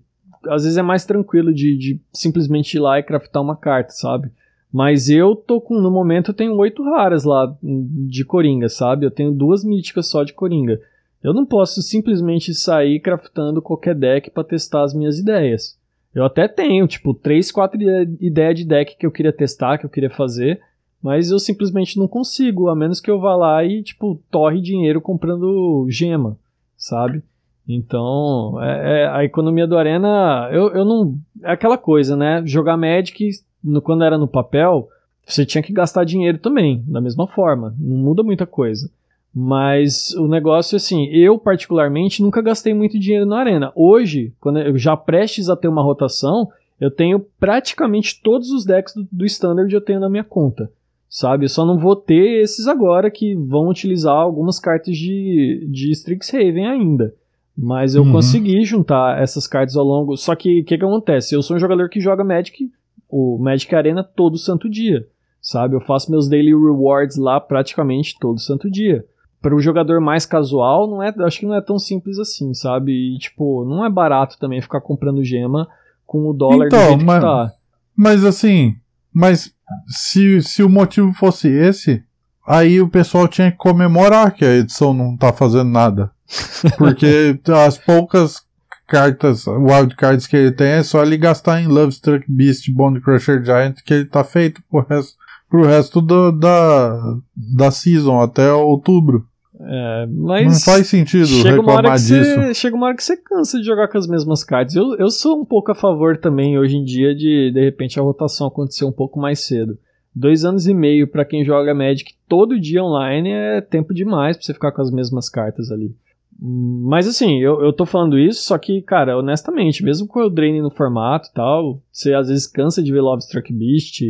às vezes é mais tranquilo de, de simplesmente ir lá e craftar uma carta, sabe? Mas eu tô com, no momento eu tenho oito raras lá de Coringa, sabe? Eu tenho duas míticas só de Coringa. Eu não posso simplesmente sair craftando qualquer deck para testar as minhas ideias. Eu até tenho, tipo, três, quatro ideias de deck que eu queria testar, que eu queria fazer, mas eu simplesmente não consigo, a menos que eu vá lá e, tipo, torre dinheiro comprando gema, sabe? Então, é, é, a economia do Arena, eu, eu não. É aquela coisa, né? Jogar Magic, no, quando era no papel, você tinha que gastar dinheiro também, da mesma forma. Não muda muita coisa. Mas o negócio, assim, eu particularmente nunca gastei muito dinheiro na Arena. Hoje, quando eu já prestes a ter uma rotação, eu tenho praticamente todos os decks do, do Standard eu tenho na minha conta. Sabe? Eu só não vou ter esses agora que vão utilizar algumas cartas de, de Strixhaven ainda. Mas eu uhum. consegui juntar essas cartas ao longo. Só que o que, que acontece? Eu sou um jogador que joga Magic, o Magic Arena, todo santo dia. Sabe? Eu faço meus daily rewards lá praticamente todo santo dia. Para o jogador mais casual, não é, acho que não é tão simples assim, sabe? E, tipo, não é barato também ficar comprando gema com o dólar então, do mas, que tá. Mas assim, mas se, se o motivo fosse esse, aí o pessoal tinha que comemorar que a edição não tá fazendo nada. Porque as poucas cartas, wildcards que ele tem, é só ele gastar em Love Struck Beast, Bone Crusher Giant, que ele tá feito pro resto, pro resto do, da, da season, até outubro. É, mas não faz sentido reclamar disso. Você, chega uma hora que você cansa de jogar com as mesmas cartas. Eu, eu sou um pouco a favor também, hoje em dia, de de repente a rotação acontecer um pouco mais cedo. Dois anos e meio para quem joga Magic todo dia online é tempo demais pra você ficar com as mesmas cartas ali. Mas assim, eu, eu tô falando isso, só que, cara, honestamente, mesmo com o Drain no formato e tal, você às vezes cansa de ver Love Struck Beast,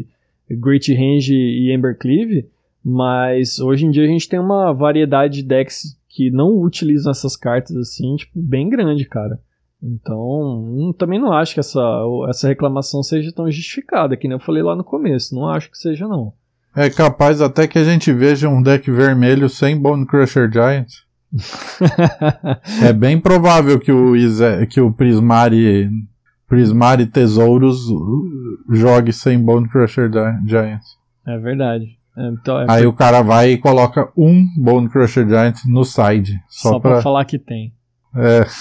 Great Range e Embercleave, mas hoje em dia a gente tem uma variedade de decks que não utilizam essas cartas assim, tipo, bem grande, cara. Então, também não acho que essa, essa reclamação seja tão justificada, que nem eu falei lá no começo. Não acho que seja, não. É capaz até que a gente veja um deck vermelho sem Bone Crusher Giant. É bem provável que o, Ize, que o Prismari, Prismari Tesouros jogue sem Bone Crusher Giant. É verdade. Então, é Aí por... o cara vai e coloca um Bone Crusher Giant no side. Só, só pra... pra falar que tem. É.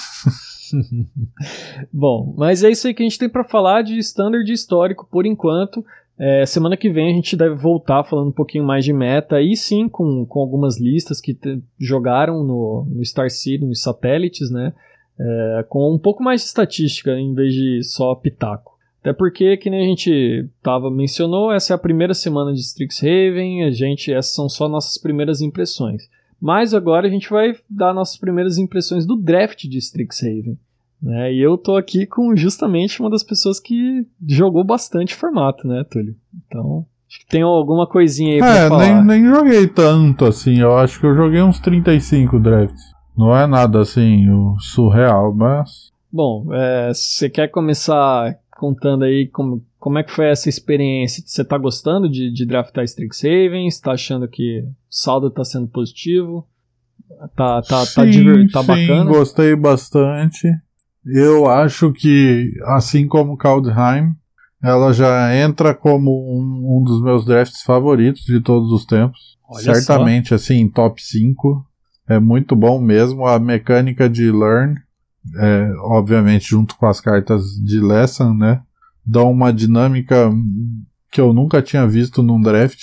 Bom, mas é isso aí que a gente tem para falar de standard histórico por enquanto. É, semana que vem a gente deve voltar falando um pouquinho mais de meta, e sim com, com algumas listas que te, jogaram no, no Star City, nos satélites, né? É, com um pouco mais de estatística em vez de só pitaco. Até porque, que nem a gente tava, mencionou, essa é a primeira semana de Strixhaven, a gente, essas são só nossas primeiras impressões. Mas agora a gente vai dar nossas primeiras impressões do draft de Strixhaven. Né? E eu tô aqui com justamente uma das pessoas que jogou bastante formato, né, Túlio? Então, acho que tem alguma coisinha aí pra é, falar. Nem, nem joguei tanto assim. Eu acho que eu joguei uns 35 drafts. Não é nada assim surreal, mas. Bom, é, você quer começar contando aí como, como é que foi essa experiência? Você tá gostando de, de draftar Strixhaven? Você tá achando que o saldo tá sendo positivo? Tá, tá, tá sim, tá, diver, tá sim, bacana? gostei bastante. Eu acho que, assim como Kaldheim, ela já entra como um, um, dos meus drafts favoritos de todos os tempos. Olha Certamente, só. assim, top 5. É muito bom mesmo. A mecânica de Learn, é, obviamente, junto com as cartas de Lesson, né? Dão uma dinâmica que eu nunca tinha visto num draft,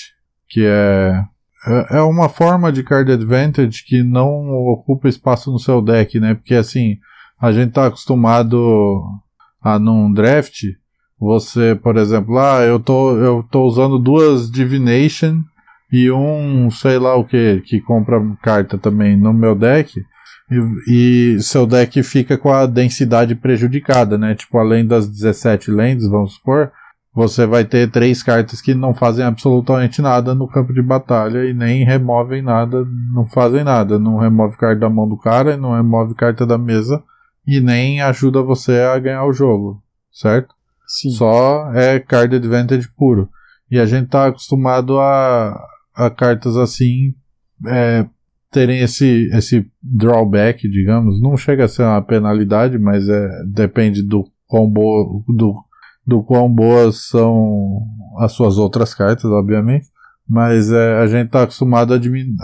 que é é, é uma forma de card advantage que não ocupa espaço no seu deck, né? Porque assim, a gente tá acostumado a num draft, você, por exemplo, ah, eu tô, eu tô usando duas Divination e um, sei lá o que, que compra carta também no meu deck. E, e, seu deck fica com a densidade prejudicada, né? Tipo, além das 17 lands, vamos supor, você vai ter três cartas que não fazem absolutamente nada no campo de batalha e nem removem nada, não fazem nada. Não remove carta da mão do cara, não remove carta da mesa e nem ajuda você a ganhar o jogo, certo? Sim. Só é card advantage puro. E a gente tá acostumado a, a cartas assim é, terem esse, esse drawback, digamos. Não chega a ser uma penalidade, mas é, depende do combo do do quão boas são as suas outras cartas, obviamente. Mas é, a gente está acostumado a,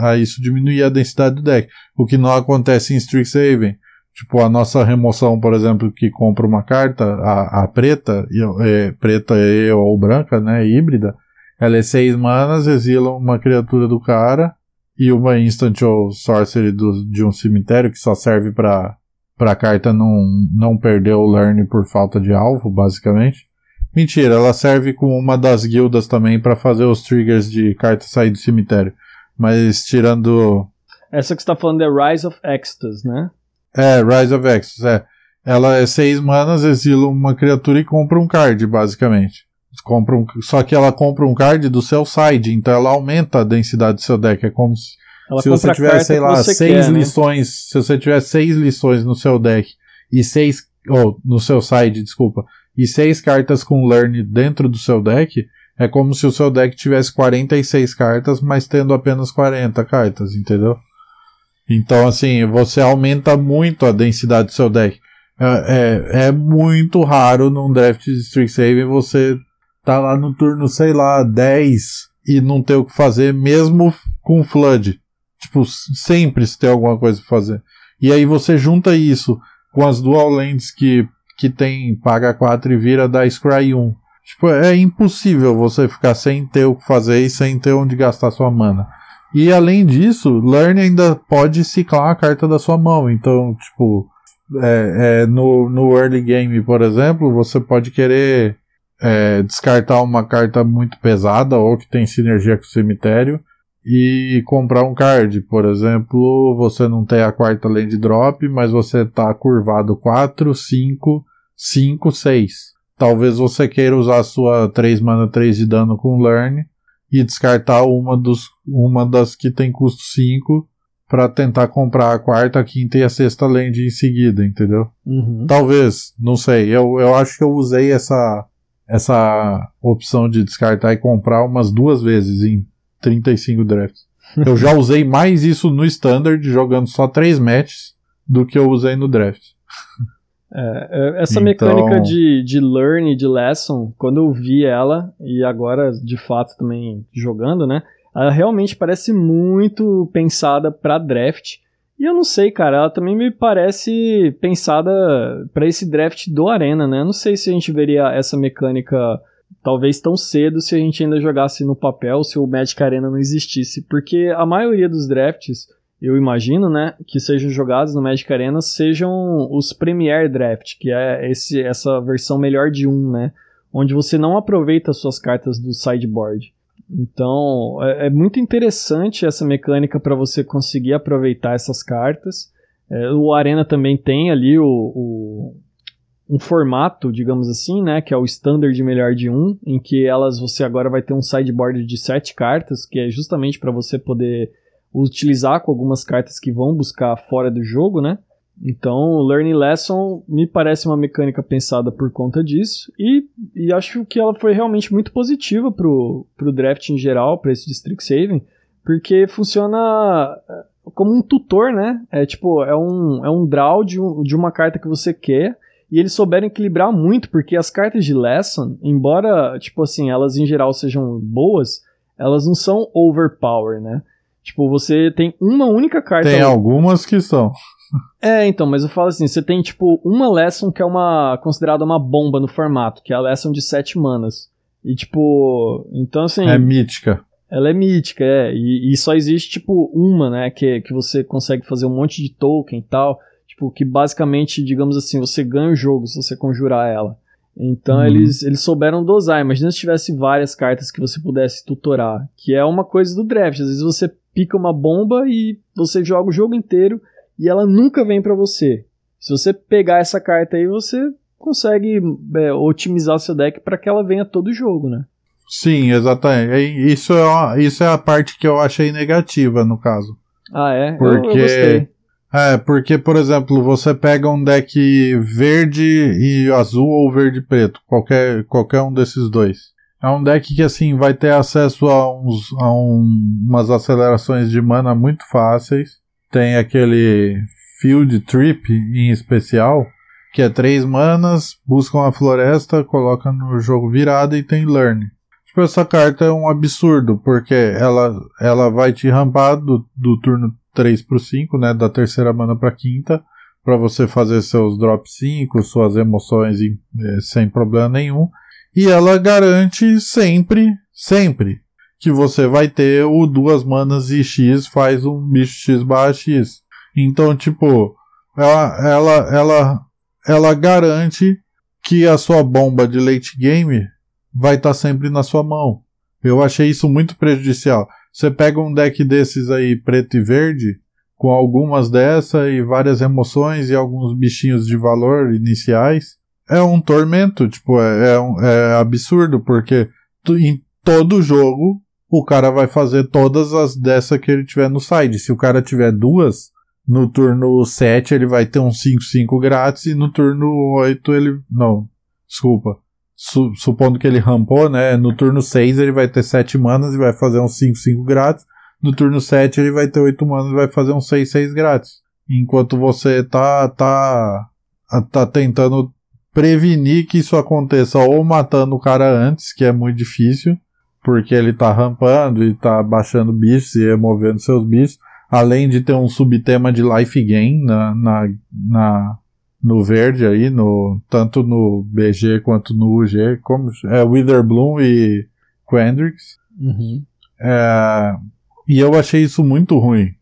a, isso diminuir a densidade do deck. O que não acontece em Strixhaven. Tipo, a nossa remoção, por exemplo, que compra uma carta, a, a preta, é, preta e, ou branca, né, híbrida, ela é 6 manas, exila uma criatura do cara e uma instant ou sorcery do, de um cemitério que só serve para a carta não, não perder o learn por falta de alvo, basicamente. Mentira, ela serve como uma das guildas também para fazer os triggers de carta sair do cemitério. Mas tirando. Essa que você tá falando é Rise of Extus, né? É, Rise of Extus, é. Ela é seis manas, exila uma criatura e compra um card, basicamente. Compra um, só que ela compra um card do seu side, então ela aumenta a densidade do seu deck. É como se, se você tiver, sei lá, seis quer, né? lições. Né? Se você tiver seis lições no seu deck e seis. Ou oh, no seu side, desculpa e seis cartas com Learn dentro do seu deck, é como se o seu deck tivesse 46 cartas, mas tendo apenas 40 cartas, entendeu? Então, assim, você aumenta muito a densidade do seu deck. É, é, é muito raro num draft de Strixhaven você tá lá no turno, sei lá, 10 e não ter o que fazer, mesmo com Flood. Tipo, sempre se tem alguma coisa pra fazer. E aí você junta isso com as dual lands que que tem paga 4 e vira da Scry 1. Tipo, é impossível você ficar sem ter o que fazer e sem ter onde gastar sua mana. E além disso, Learn ainda pode ciclar a carta da sua mão. Então, tipo, é, é, no, no early game, por exemplo, você pode querer é, descartar uma carta muito pesada ou que tem sinergia com o cemitério e comprar um card. Por exemplo, você não tem a quarta land drop, mas você tá curvado 4, 5, 5, 6. Talvez você queira usar a sua 3 mana 3 de dano com Learn e descartar uma, dos, uma das que tem custo 5 para tentar comprar a quarta, a quinta e a sexta land em seguida, entendeu? Uhum. Talvez, não sei. Eu, eu acho que eu usei essa, essa opção de descartar e comprar umas duas vezes em 35 drafts. Eu já usei mais isso no Standard, jogando só 3 matches, do que eu usei no draft. É, é essa então... mecânica de, de learn, de lesson, quando eu vi ela, e agora de fato também jogando, né? Ela realmente parece muito pensada para draft. E eu não sei, cara, ela também me parece pensada para esse draft do Arena, né? Eu não sei se a gente veria essa mecânica talvez tão cedo se a gente ainda jogasse no papel, se o Magic Arena não existisse, porque a maioria dos drafts, eu imagino, né, que sejam jogados no Magic Arena sejam os Premier Draft, que é esse, essa versão melhor de um, né, onde você não aproveita as suas cartas do sideboard. Então, é, é muito interessante essa mecânica para você conseguir aproveitar essas cartas. É, o Arena também tem ali o, o um formato, digamos assim, né, que é o standard melhor de um, em que elas você agora vai ter um sideboard de sete cartas, que é justamente para você poder utilizar com algumas cartas que vão buscar fora do jogo, né? Então, o Learning Lesson me parece uma mecânica pensada por conta disso e, e acho que ela foi realmente muito positiva pro, pro draft em geral, para esse District Saving, porque funciona eh, como um tutor, né? É tipo, é um, é um draw de, de uma carta que você quer e eles souberam equilibrar muito, porque as cartas de Lesson, embora, tipo assim, elas em geral sejam boas, elas não são overpower, né? Tipo, você tem uma única carta. Tem algumas que são. É, então, mas eu falo assim, você tem tipo uma lesson que é uma considerada uma bomba no formato, que é a lesson de 7 manas. E tipo, então assim, é mítica. Ela é mítica, é, e, e, só existe tipo uma, né, que que você consegue fazer um monte de token e tal, tipo que basicamente, digamos assim, você ganha o jogo se você conjurar ela. Então uhum. eles, eles souberam dosar. Imagina se tivesse várias cartas que você pudesse tutorar, que é uma coisa do draft. Às vezes você pica uma bomba e você joga o jogo inteiro e ela nunca vem para você. Se você pegar essa carta aí, você consegue é, otimizar seu deck para que ela venha todo jogo, né? Sim, exatamente. Isso é, uma, isso é a parte que eu achei negativa no caso. Ah, é? Porque, eu, eu é, porque, por exemplo, você pega um deck verde e azul ou verde e preto, qualquer, qualquer um desses dois. É um deck que, assim, vai ter acesso a, uns, a um, umas acelerações de mana muito fáceis. Tem aquele Field Trip em especial, que é três manas, buscam a floresta, coloca no jogo virada e tem Learn. Tipo, essa carta é um absurdo, porque ela, ela vai te rampar do, do turno 3 pro 5, né, da terceira mana pra quinta, para você fazer seus drop 5, suas emoções é, sem problema nenhum. E ela garante sempre, sempre, que você vai ter o duas manas e X faz um bicho X barra X. Então, tipo, ela, ela, ela, ela garante que a sua bomba de late game vai estar tá sempre na sua mão. Eu achei isso muito prejudicial. Você pega um deck desses aí, preto e verde, com algumas dessa e várias emoções e alguns bichinhos de valor iniciais, é um tormento, tipo, é, é, um, é absurdo, porque tu, em todo jogo o cara vai fazer todas as dessa que ele tiver no side. Se o cara tiver duas, no turno 7 ele vai ter um 5-5 grátis e no turno 8 ele. Não, desculpa. Su, supondo que ele rampou, né? No turno 6 ele vai ter 7 manas e vai fazer um 5-5 grátis. No turno 7 ele vai ter 8 manas e vai fazer um 6-6 grátis. Enquanto você tá, tá, tá tentando prevenir que isso aconteça ou matando o cara antes, que é muito difícil, porque ele tá rampando e tá baixando bichos e removendo seus bichos, além de ter um subtema de life gain na, na, na no verde aí, no, tanto no BG quanto no UG, como é Witherbloom e Quendrix. Uhum. É, e eu achei isso muito ruim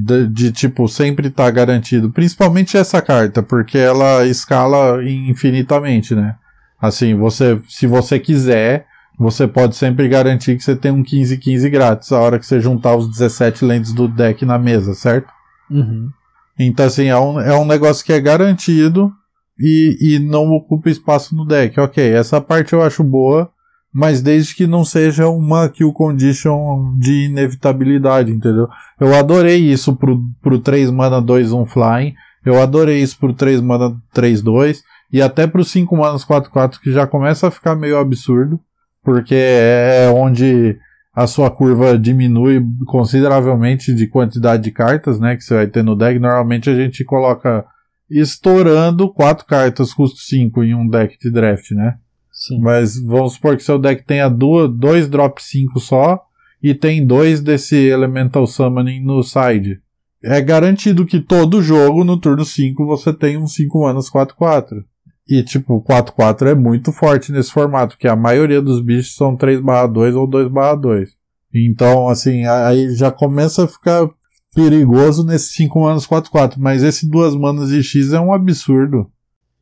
de, de tipo sempre estar tá garantido, principalmente essa carta, porque ela escala infinitamente, né? Assim, você, se você quiser, você pode sempre garantir que você tem um 15-15 grátis a hora que você juntar os 17 lentes do deck na mesa, certo? Uhum. Então, assim, é um, é um negócio que é garantido e, e não ocupa espaço no deck. Ok, essa parte eu acho boa mas desde que não seja uma kill condition de inevitabilidade, entendeu? Eu adorei isso pro, pro 3 mana 2 1 flying, eu adorei isso pro 3 mana 3 2 e até pro 5 manas 4 4 que já começa a ficar meio absurdo, porque é onde a sua curva diminui consideravelmente de quantidade de cartas, né, que você vai ter no deck. Normalmente a gente coloca estourando 4 cartas custo 5 em um deck de draft, né? Sim. Mas vamos supor que seu deck tenha duas, dois drop 5 só e tem dois desse Elemental Summoning no side. É garantido que todo jogo no turno 5 você tem um 5 manas 4-4. E tipo, 4-4 é muito forte nesse formato, porque a maioria dos bichos são 3/2 ou 2/2. Então, assim, aí já começa a ficar perigoso nesse 5 manas 4-4. Mas esse 2 manas de X é um absurdo.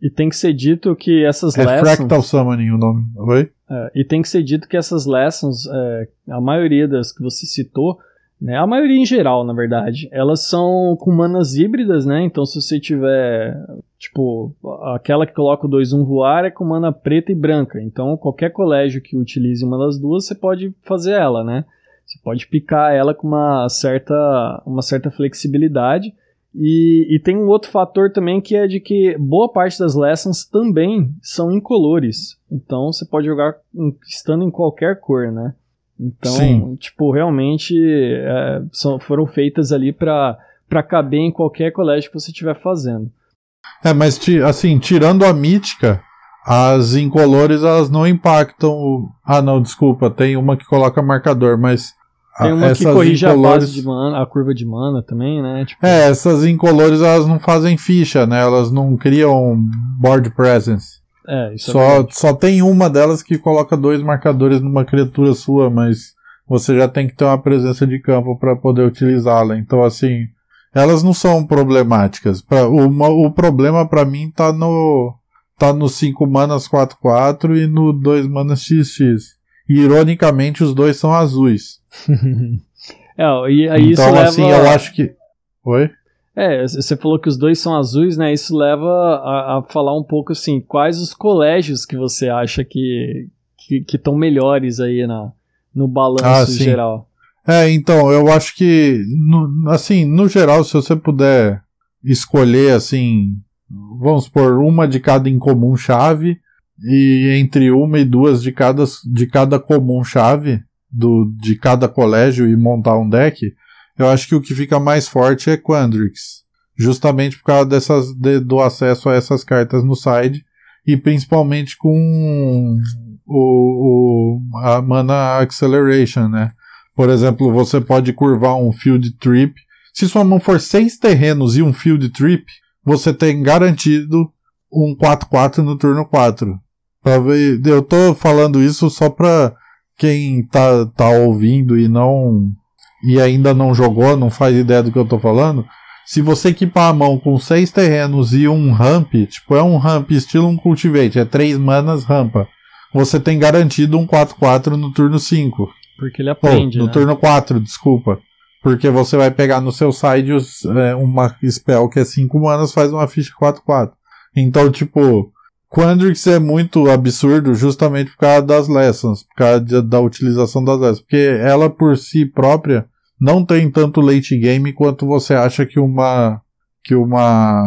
E tem que ser dito que essas é lessons. Fractal Summoning o nome, oi? É, e tem que ser dito que essas lessons, é, a maioria das que você citou, né? A maioria em geral, na verdade. Elas são com manas híbridas, né? Então se você tiver, tipo, aquela que coloca o 2-1 voar é com mana preta e branca. Então qualquer colégio que utilize uma das duas, você pode fazer ela, né? Você pode picar ela com uma certa, uma certa flexibilidade. E, e, tem um outro fator também que é de que boa parte das lessons também são incolores. Então você pode jogar estando em qualquer cor, né? Então, Sim. tipo, realmente é, são, foram feitas ali para caber em qualquer colégio que você estiver fazendo. É, mas assim, tirando a mítica, as incolores elas não impactam. Ah, não, desculpa, tem uma que coloca marcador, mas tem uma que corrige incolores... a base de mana, a curva de mana também, né? Tipo... É, essas incolores elas não fazem ficha, né? Elas não criam board presence. É, isso é só, é só tem uma delas que coloca dois marcadores numa criatura sua, mas você já tem que ter uma presença de campo para poder utilizá-la. Então, assim, elas não são problemáticas. Pra, uma, o problema para mim tá no tá no 5 manas 4-4 e no 2 manas XX. E, ironicamente, os dois são azuis. é, e aí então, isso assim, leva... eu acho que. Oi? É, você falou que os dois são azuis, né? Isso leva a, a falar um pouco assim, quais os colégios que você acha que que estão melhores aí na, no balanço ah, geral. É, então, eu acho que, no, assim, no geral, se você puder escolher, assim, vamos por uma de cada incomum chave, e entre uma e duas de cada, de cada comum chave, do, de cada colégio, e montar um deck, eu acho que o que fica mais forte é Quandrix. Justamente por causa dessas, de, do acesso a essas cartas no side. E principalmente com o, o, a Mana Acceleration, né? Por exemplo, você pode curvar um Field Trip. Se sua mão for seis terrenos e um Field Trip, você tem garantido um 4-4 no turno 4. Eu tô falando isso só pra quem tá, tá ouvindo e não e ainda não jogou, não faz ideia do que eu tô falando, se você equipar a mão com seis terrenos e um ramp, tipo, é um ramp estilo um cultivate, é três manas rampa, você tem garantido um 4-4 no turno 5. Porque ele aprende. Oh, no né? turno 4, desculpa. Porque você vai pegar no seu side é, uma spell que é 5 manas, faz uma ficha 4-4. Então, tipo, Quandrix é muito absurdo justamente por causa das lessons, por causa de, da utilização das lessons. Porque ela por si própria não tem tanto late game quanto você acha que uma que uma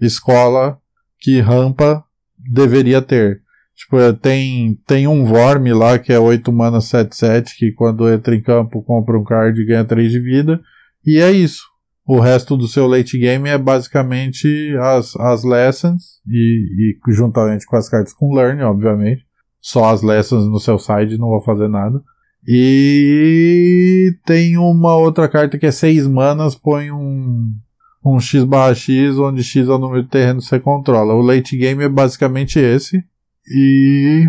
escola que rampa deveria ter. Tipo, é, tem, tem um Vorm lá que é 8 mana 7-7, que quando entra em campo compra um card e ganha 3 de vida. E é isso. O resto do seu late game é basicamente as, as lessons e, e juntamente com as cartas com learn, obviamente. Só as lessons no seu side não vou fazer nada. E tem uma outra carta que é 6 manas, põe um, um X barra X, onde X é o número de terreno que você controla. O late game é basicamente esse. E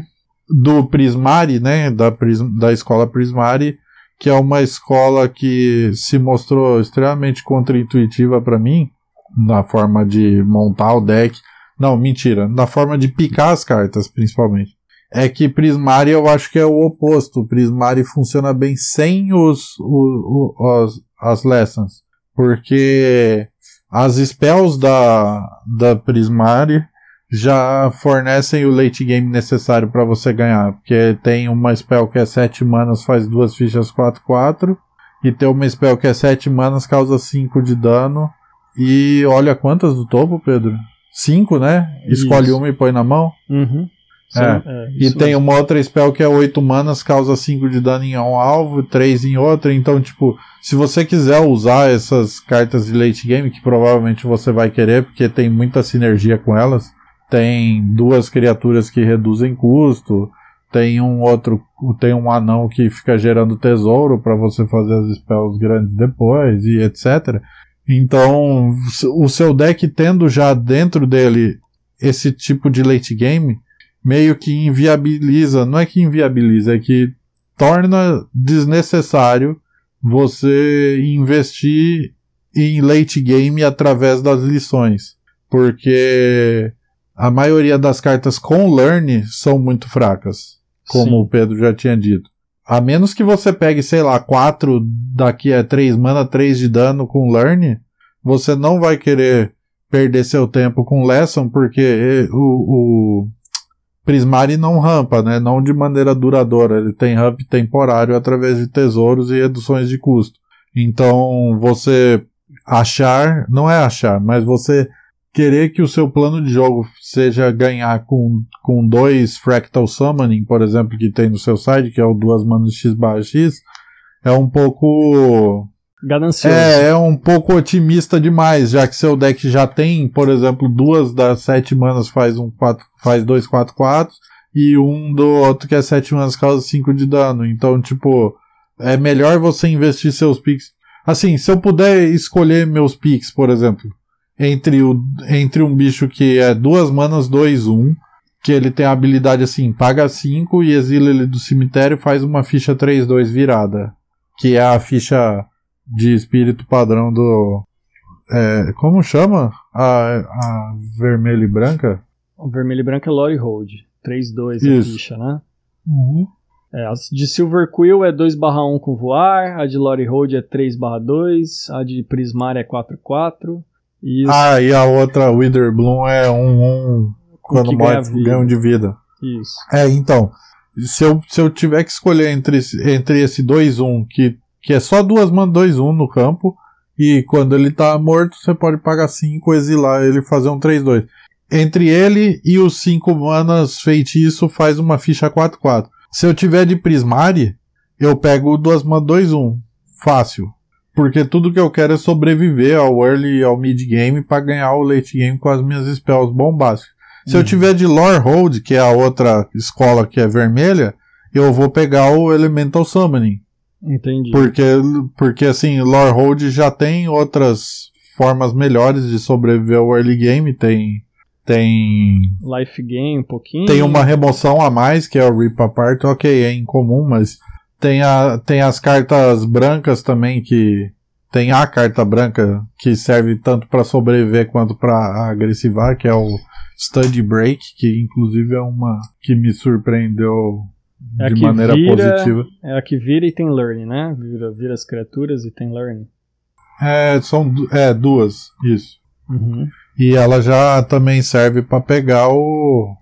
do Prismari, né, da, Prism, da escola Prismari, que é uma escola que se mostrou extremamente contraintuitiva para mim, na forma de montar o deck. Não, mentira, na forma de picar as cartas, principalmente é que Prismari eu acho que é o oposto. Prismari funciona bem sem os, os, os as lessons. Porque as spells da, da Prismari já fornecem o late game necessário para você ganhar. Porque tem uma spell que é 7 manas, faz duas fichas 4-4. E tem uma spell que é 7 manas, causa 5 de dano. E olha quantas do topo, Pedro? 5, né? Escolhe Isso. uma e põe na mão. Uhum. Sim, é. É, e tem uma outra spell que é 8 manas, causa 5 de dano em um alvo, 3 em outra. Então, tipo, se você quiser usar essas cartas de late game, que provavelmente você vai querer, porque tem muita sinergia com elas, tem duas criaturas que reduzem custo, tem um outro, tem um anão que fica gerando tesouro para você fazer as spells grandes depois e etc. Então, o seu deck tendo já dentro dele esse tipo de late game, meio que inviabiliza, não é que inviabiliza, é que torna desnecessário você investir em late game através das lições, porque a maioria das cartas com learn são muito fracas, como Sim. o Pedro já tinha dito. A menos que você pegue, sei lá, 4 daqui a 3 mana, 3 de dano com Learn, você não vai querer perder seu tempo com Lesson, porque o, o Prismari não rampa, né? Não de maneira duradoura. Ele tem ramp temporário através de tesouros e reduções de custo. Então, você achar, não é achar, mas você querer que o seu plano de jogo seja ganhar com, com dois Fractal Summoning, por exemplo, que tem no seu site, que é o duas manas X barra X, é um pouco. Ganancioso. É, é um pouco otimista demais, já que seu deck já tem, por exemplo, duas das sete manas faz um quatro, faz dois 4 4 e um do outro que é sete manas causa 5 de dano. Então, tipo, é melhor você investir seus picks. Assim, se eu puder escolher meus picks, por exemplo, entre, o, entre um bicho que é duas manas 2-1, um, que ele tem a habilidade assim, paga 5 e exila ele do cemitério faz uma ficha 3-2 virada. Que é a ficha de espírito padrão do. É, como chama? A, a vermelha e branca? O vermelho e branco é Lore Hold. 3-2 a ficha, né? Uhum. É, a de Silver Quill é 2/1 com voar, a de Lore Hold é 3/2, a de Prismar é 4/4. Isso. Ah, e a outra, Wither Bloom, é um, um quando morre, ganha um de vida. Isso. É, então, se eu, se eu tiver que escolher entre, entre esse 2-1, um, que, que é só duas manas 2-1 um no campo, e quando ele tá morto, você pode pagar 5, exilar ele fazer um 3-2. Entre ele e os 5 manas feitiço faz uma ficha 4-4. Se eu tiver de Prismari, eu pego duas manas 2-1. Fácil. Porque tudo que eu quero é sobreviver ao early e ao mid game para ganhar o late game com as minhas spells bombásticas. Se uhum. eu tiver de Lore Hold, que é a outra escola que é vermelha, eu vou pegar o Elemental Summoning. Entendi. Porque, porque assim, Lore Hold já tem outras formas melhores de sobreviver ao early game. Tem. Tem. Life game um pouquinho. Tem uma remoção a mais, que é o Rip Apart. Ok, é incomum, mas tem, a, tem as cartas brancas também que. Tem a carta branca que serve tanto para sobreviver quanto para agressivar, que é o Study Break, que inclusive é uma que me surpreendeu é de maneira vira, positiva. É a que vira e tem learn, né? Vira, vira as criaturas e tem learn. É, são é, duas, isso. Uhum. E ela já também serve para pegar o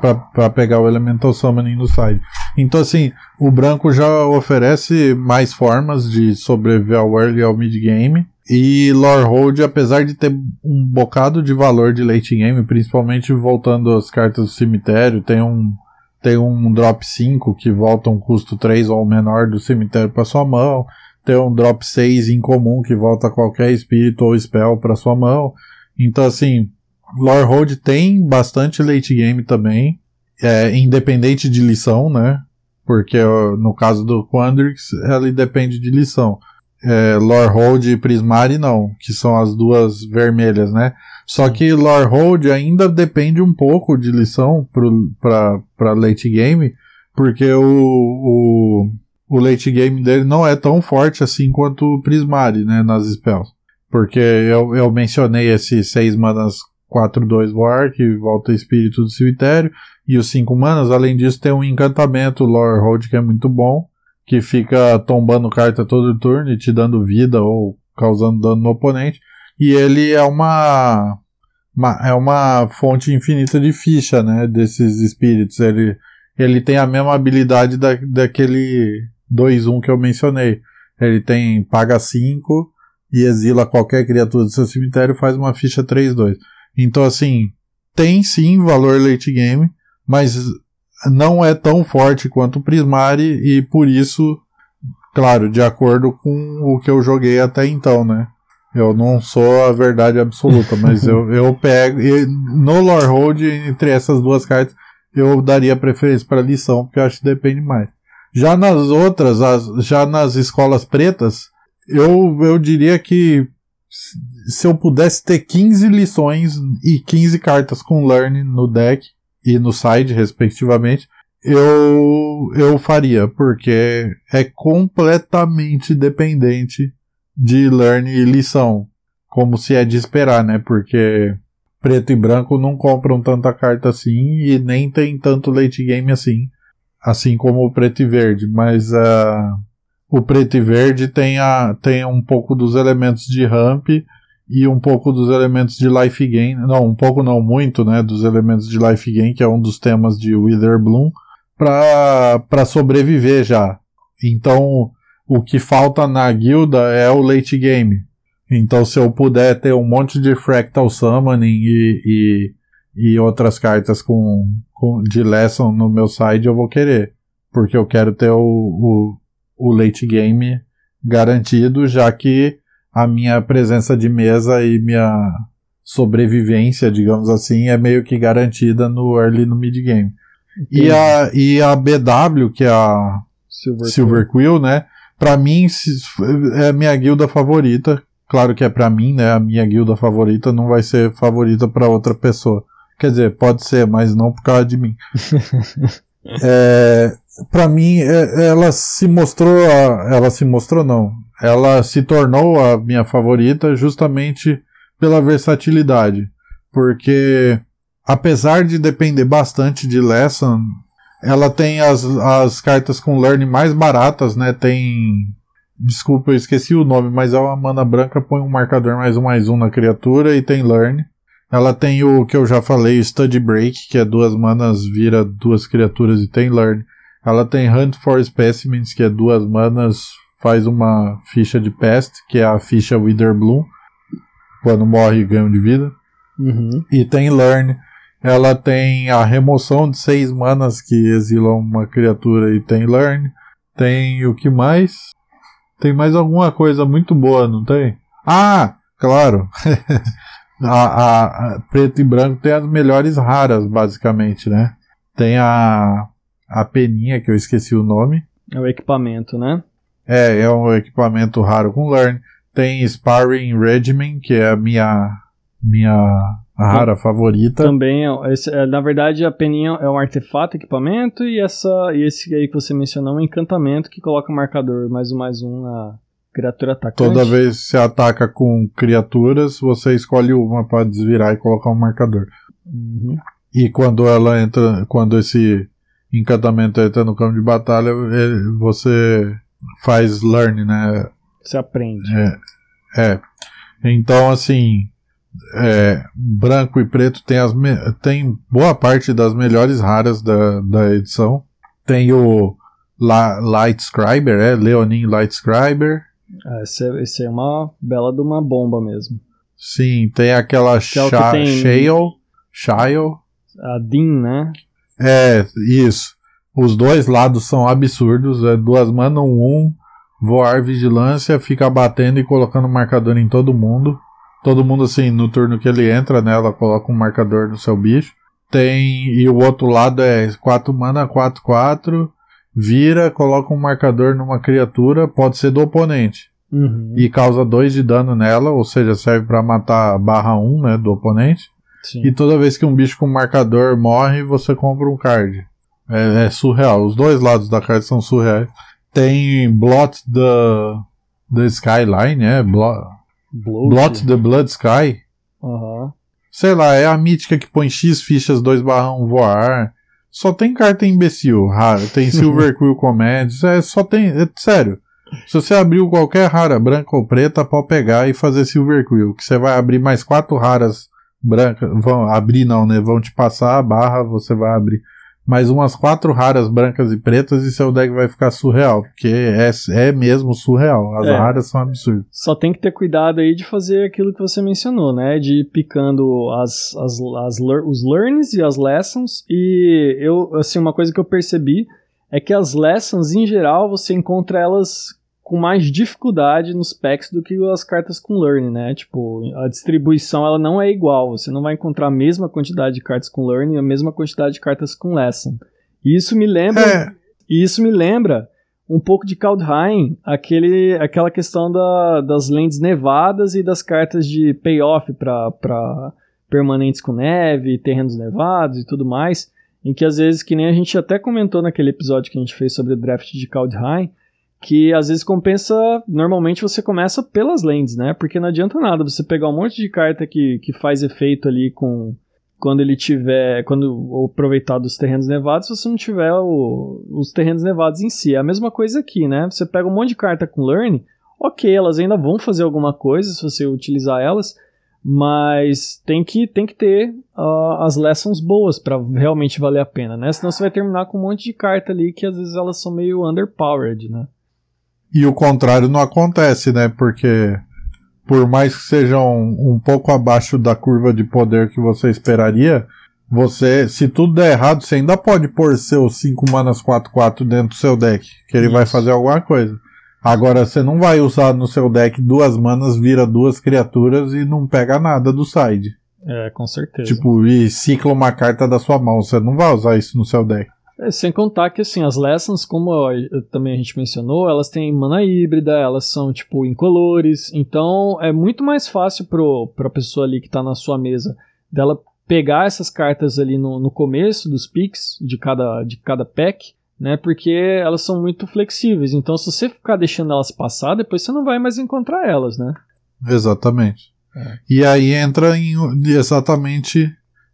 para pegar o Elemental Summoning no side. Então, assim, o branco já oferece mais formas de sobreviver ao early e ao mid game. E Lore Hold, apesar de ter um bocado de valor de late game, principalmente voltando as cartas do cemitério, tem um, tem um drop 5 que volta um custo 3 ou menor do cemitério para sua mão. Tem um drop 6 incomum que volta qualquer espírito ou spell para sua mão. Então, assim, Lore Hold tem bastante late game também, é, independente de lição, né? Porque no caso do Quandrix, ela depende de lição. É, Lore Hold e Prismari não, que são as duas vermelhas, né? Só que Lore Hold ainda depende um pouco de lição para late game, porque o, o, o late game dele não é tão forte assim quanto o Prismari, né? Nas spells. Porque eu, eu mencionei esses seis manas 4-2 War, que volta espírito do cemitério, e os 5 manas, além disso, tem um encantamento Lore Hold que é muito bom, que fica tombando carta todo turno e te dando vida ou causando dano no oponente. E ele é uma, uma é uma fonte infinita de ficha, né, desses espíritos. Ele, ele tem a mesma habilidade da, daquele 2-1 que eu mencionei. Ele tem paga 5 e exila qualquer criatura do seu cemitério faz uma ficha 3-2. Então, assim, tem sim valor late game, mas não é tão forte quanto o Prismari e por isso, claro, de acordo com o que eu joguei até então, né? Eu não sou a verdade absoluta, mas eu, eu pego. no Lore Hold, entre essas duas cartas, eu daria preferência para lição, porque eu acho que depende mais. Já nas outras, as, já nas escolas pretas, eu, eu diria que se eu pudesse ter 15 lições e 15 cartas com Learn no deck e no side, respectivamente, eu, eu faria, porque é completamente dependente de Learn e lição, como se é de esperar, né? Porque preto e branco não compram tanta carta assim e nem tem tanto late game assim. assim como o preto e verde, mas uh, o preto e verde tem, a, tem um pouco dos elementos de ramp e um pouco dos elementos de life gain, não, um pouco não muito, né, dos elementos de life gain, que é um dos temas de Wither Bloom, para sobreviver já. Então, o que falta na guilda é o late game. Então, se eu puder ter um monte de Fractal Summoning e, e, e outras cartas com, com, de Lesson no meu side, eu vou querer. Porque eu quero ter o, o, o late game garantido, já que a minha presença de mesa e minha sobrevivência, digamos assim, é meio que garantida no early no mid game. E a, e a BW, que é a Silver, Silver Quill, né? Pra mim, é a minha guilda favorita. Claro que é pra mim, né? A minha guilda favorita não vai ser favorita para outra pessoa. Quer dizer, pode ser, mas não por causa de mim. é, para mim, é, ela se mostrou, a, ela se mostrou não, ela se tornou a minha favorita justamente pela versatilidade, porque apesar de depender bastante de lesson, ela tem as, as cartas com learn mais baratas, né? Tem Desculpa, eu esqueci o nome, mas é uma mana branca, põe um marcador mais um mais um na criatura e tem learn. Ela tem o que eu já falei, Study Break, que é duas manas, vira duas criaturas e tem learn. Ela tem Hunt for Specimens, que é duas manas, faz uma ficha de Pest, que é a ficha Wither Bloom. Quando morre, ganha de vida. Uhum. E tem Learn. Ela tem a remoção de seis manas que exilam uma criatura e tem Learn. Tem o que mais? Tem mais alguma coisa muito boa, não tem? Ah, claro! a, a, a, preto e branco tem as melhores raras, basicamente, né? Tem a a peninha, que eu esqueci o nome. É o equipamento, né? É, é um equipamento raro com Learn. Tem Sparring Regimen, que é a minha, minha rara favorita. Também, é, esse, é, na verdade, a peninha é um artefato, equipamento, e, essa, e esse aí que você mencionou é um encantamento que coloca marcador mais um mais um na criatura atacante. Toda vez que você ataca com criaturas, você escolhe uma para desvirar e colocar um marcador. Uhum. E quando ela entra, quando esse encantamento entra no campo de batalha, você faz learn, né? Você aprende. É. é. Então, assim, é, branco e preto tem, as tem boa parte das melhores raras da, da edição. Tem o La Light Scriber, é, Leonin Light Scriber. Ah, esse, é, esse é uma bela de uma bomba mesmo. Sim, tem aquela que é. Shale, Shale. A Dean, né? É, isso. Os dois lados são absurdos. É duas mandam um, voar vigilância, fica batendo e colocando marcador em todo mundo. Todo mundo, assim, no turno que ele entra, né? Ela coloca um marcador no seu bicho. Tem. E o outro lado é 4 mana, 4, 4. Vira, coloca um marcador numa criatura, pode ser do oponente. Uhum. E causa 2 de dano nela, ou seja, serve para matar barra 1, um, né? Do oponente. Sim. E toda vez que um bicho com marcador morre, você compra um card. É, é, surreal. Os dois lados da carta são surreais. Tem Blot the, the Skyline, é? Blot, Blot the Blood Sky. Uhum. Sei lá, é a mítica que põe X fichas 2 barrão voar. Só tem carta imbecil, rara. Tem Silver Quill Comedies. É, só tem. É, sério. Se você abriu qualquer rara branca ou preta, pode pegar e fazer Silver Quill. Que você vai abrir mais quatro raras branca, vão abrir não, né? Vão te passar a barra, você vai abrir mais umas quatro raras brancas e pretas e seu deck vai ficar surreal, porque é, é mesmo surreal. As é. raras são absurdas. Só tem que ter cuidado aí de fazer aquilo que você mencionou, né? De ir picando as, as, as, os learns e as lessons. E eu, assim, uma coisa que eu percebi é que as lessons, em geral, você encontra elas com mais dificuldade nos packs do que as cartas com Learn, né? Tipo, a distribuição ela não é igual. Você não vai encontrar a mesma quantidade de cartas com Learn e a mesma quantidade de cartas com Lesson. E isso me lembra. É. isso me lembra um pouco de Kaldheim, aquele, aquela questão da, das lentes nevadas e das cartas de payoff para permanentes com neve, terrenos nevados e tudo mais, em que às vezes, que nem a gente até comentou naquele episódio que a gente fez sobre o draft de Kaldheim, que às vezes compensa. Normalmente você começa pelas lentes, né? Porque não adianta nada você pegar um monte de carta que, que faz efeito ali com, quando ele tiver, quando aproveitar dos terrenos nevados, se você não tiver o, os terrenos nevados em si. É a mesma coisa aqui, né? Você pega um monte de carta com Learn, ok, elas ainda vão fazer alguma coisa se você utilizar elas, mas tem que, tem que ter uh, as lessons boas para realmente valer a pena, né? Senão você vai terminar com um monte de carta ali que às vezes elas são meio underpowered, né? E o contrário não acontece, né? Porque por mais que sejam um, um pouco abaixo da curva de poder que você esperaria, você, se tudo der errado, você ainda pode pôr seus 5 manas 4-4 dentro do seu deck, que ele Isso. vai fazer alguma coisa. Agora você não vai usar no seu deck duas manas, vira duas criaturas e não pega nada do side. É, com certeza. Tipo, e cicla uma carta da sua mão. Você não vai usar isso no seu deck. É, sem contar que, assim, as lessons, como eu, também a gente mencionou, elas têm mana híbrida, elas são, tipo, incolores. Então, é muito mais fácil pro, pra pessoa ali que tá na sua mesa dela pegar essas cartas ali no, no começo dos picks de cada, de cada pack né? Porque elas são muito flexíveis. Então, se você ficar deixando elas passar, depois você não vai mais encontrar elas, né? Exatamente. É. E aí entra em, exatamente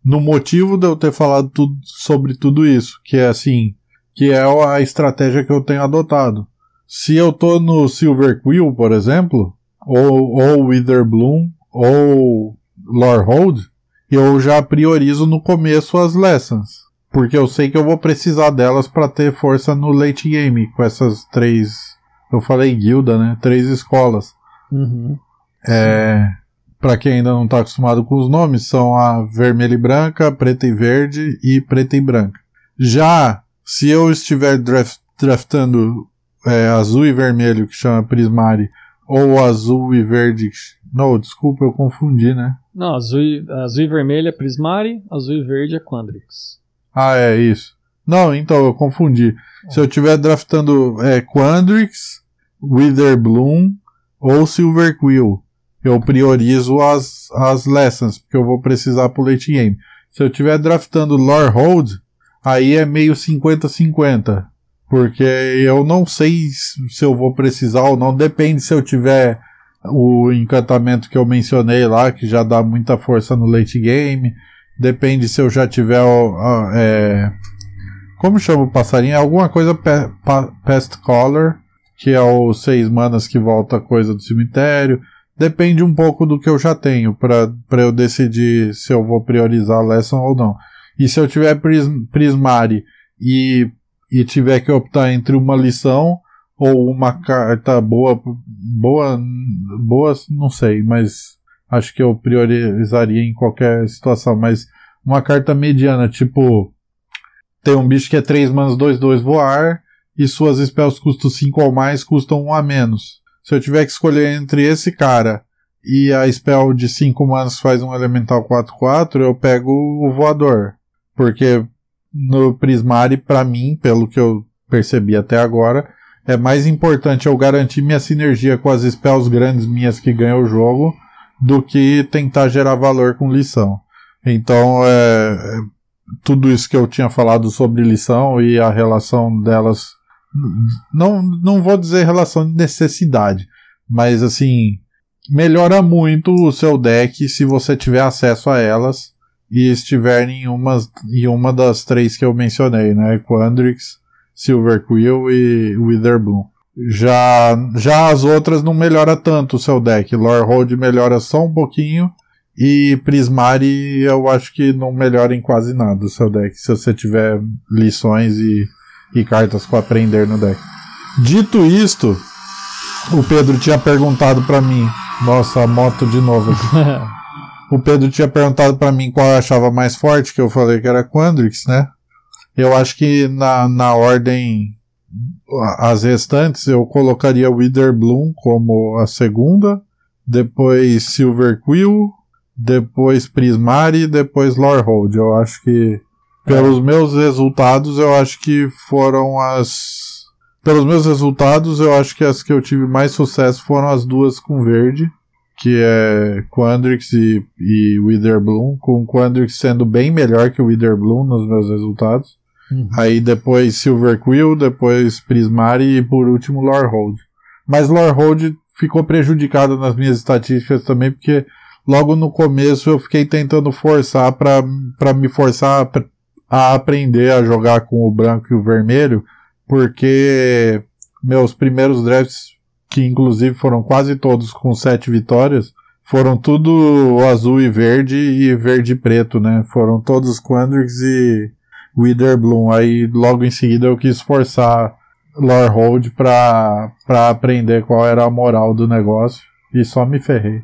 no motivo de eu ter falado tudo, sobre tudo isso, que é assim, que é a estratégia que eu tenho adotado. Se eu tô no Silver Quill, por exemplo, ou, ou Wither Bloom, ou Lorehold, eu já priorizo no começo as lessons. Porque eu sei que eu vou precisar delas para ter força no late game com essas três. Eu falei guilda, né? Três escolas. Uhum. É, para quem ainda não está acostumado com os nomes, são a vermelha e branca, preta e verde e preta e branca. Já se eu estiver draft, draftando é, azul e vermelho, que chama Prismari, ou azul e verde. Não, desculpa, eu confundi, né? Não, azul e, azul e vermelho é Prismari, azul e verde é Quandrix. Ah, é isso. Não, então eu confundi. Se eu estiver draftando é, Quandrix, Witherbloom ou Silver Quill, eu priorizo as, as lessons, porque eu vou precisar pro late game. Se eu estiver draftando Lorehold, aí é meio 50-50. Porque eu não sei se eu vou precisar ou não. Depende se eu tiver o encantamento que eu mencionei lá, que já dá muita força no late game. Depende se eu já tiver. É, como chama o passarinho? É alguma coisa pa, Pest Color, que é o seis manas que volta coisa do cemitério. Depende um pouco do que eu já tenho para eu decidir se eu vou priorizar a lesson ou não. E se eu tiver pris, Prismari e, e tiver que optar entre uma lição ou uma carta boa, boa, boa, não sei, mas acho que eu priorizaria em qualquer situação, mas uma carta mediana, tipo, tem um bicho que é 3 manas 2, 2 voar, e suas spells custam 5 ou mais, custam 1 a menos. Se eu tiver que escolher entre esse cara e a spell de 5 manas faz um elemental 4-4, eu pego o voador. Porque no Prismari, para mim, pelo que eu percebi até agora, é mais importante eu garantir minha sinergia com as spells grandes minhas que ganham o jogo do que tentar gerar valor com lição. Então, é, é, tudo isso que eu tinha falado sobre lição e a relação delas, não, não vou dizer relação de necessidade, mas assim, melhora muito o seu deck se você tiver acesso a elas e estiver em uma, em uma das três que eu mencionei, né? Quandrix, Silver Quill e Witherbloom. Já, já as outras não melhora tanto o seu deck. Lorehold melhora só um pouquinho. E Prismari eu acho que não melhora em quase nada o seu deck. Se você tiver lições e, e cartas para aprender no deck. Dito isto, o Pedro tinha perguntado para mim. Nossa, a moto de novo o Pedro tinha perguntado para mim qual eu achava mais forte, que eu falei que era Quandrix, né? Eu acho que na, na ordem as restantes eu colocaria Wither Bloom como a segunda, depois Silver Quill, depois Prismari, depois Lorehold. Eu acho que pelos meus resultados, eu acho que foram as pelos meus resultados, eu acho que as que eu tive mais sucesso foram as duas com verde, que é Quandrix e, e Wither Bloom, com Quandrix sendo bem melhor que o Wither Bloom nos meus resultados. Uhum. Aí depois Silver Quill, depois Prismari e por último Lorehold. Mas Lorehold ficou prejudicado nas minhas estatísticas também porque logo no começo eu fiquei tentando forçar para me forçar a aprender a jogar com o branco e o vermelho, porque meus primeiros drafts, que inclusive foram quase todos com sete vitórias, foram tudo azul e verde e verde e preto, né? Foram todos Quandrix e Witherbloom. Aí logo em seguida eu quis forçar Lorehold pra aprender qual era a moral do negócio. E só me ferrei.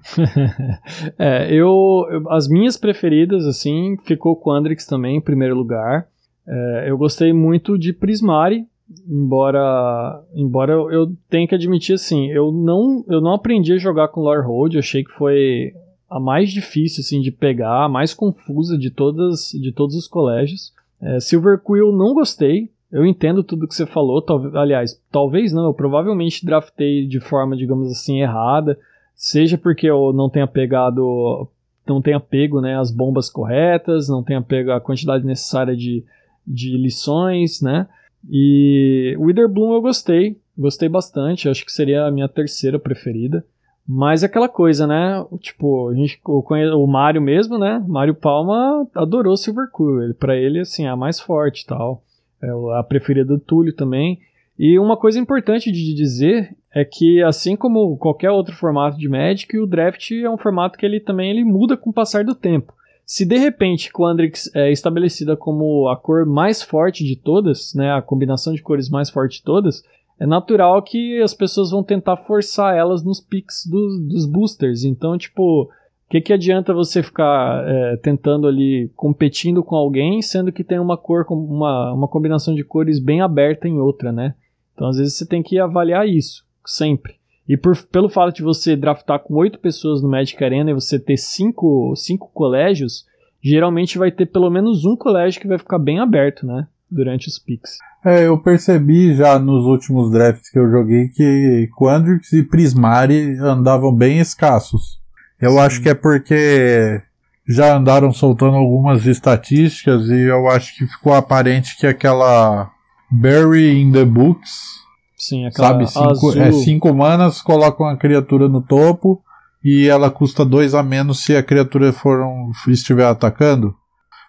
é, eu, As minhas preferidas, assim, ficou Quandrix também em primeiro lugar. É, eu gostei muito de Prismari, embora embora eu, eu tenha que admitir assim, eu não eu não aprendi a jogar com Lorehold, eu achei que foi a mais difícil assim de pegar, a mais confusa de todas de todos os colégios. É, Silver Quill não gostei. Eu entendo tudo que você falou, tal, aliás, talvez não, eu provavelmente draftei de forma, digamos assim, errada, seja porque eu não tenha pegado não tenha pego né, as bombas corretas, não tenha pego a quantidade necessária de, de lições, né? E Witherbloom eu gostei, gostei bastante, acho que seria a minha terceira preferida. Mas é aquela coisa, né? Tipo, a gente, o, o Mario mesmo, né? Mario Palma adorou Silver Quill. Para ele, assim, é a mais forte tal. É a preferida do Túlio também. E uma coisa importante de dizer é que, assim como qualquer outro formato de Magic, o Draft é um formato que ele também ele muda com o passar do tempo. Se de repente Quandrix é estabelecida como a cor mais forte de todas, né, a combinação de cores mais forte de todas, é natural que as pessoas vão tentar forçar elas nos picks do, dos boosters. Então, tipo, o que, que adianta você ficar é, tentando ali competindo com alguém, sendo que tem uma cor, uma, uma combinação de cores bem aberta em outra, né? Então, às vezes você tem que avaliar isso, sempre. E por, pelo fato de você draftar com oito pessoas no Magic Arena e você ter cinco, cinco colégios, geralmente vai ter pelo menos um colégio que vai ficar bem aberto, né? Durante os picks. É, eu percebi já nos últimos drafts que eu joguei que Quandrix e Prismari andavam bem escassos. Eu Sim. acho que é porque já andaram soltando algumas estatísticas e eu acho que ficou aparente que aquela Bury in the Books Sim, aquela Sabe, cinco, azul. É, cinco manas, colocam a criatura no topo e ela custa dois a menos se a criatura for um, estiver atacando.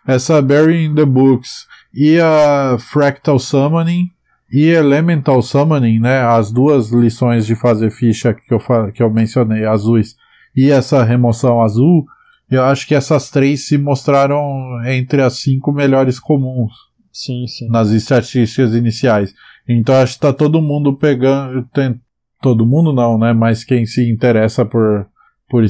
Essa Bury in the Books e a Fractal Summoning e Elemental Summoning, né, as duas lições de fazer ficha que eu, que eu mencionei, azuis, e essa remoção azul, eu acho que essas três se mostraram entre as cinco melhores comuns. Sim, sim. Nas estatísticas iniciais. Então acho que tá todo mundo pegando. Tem, todo mundo não, né? Mas quem se interessa por, por,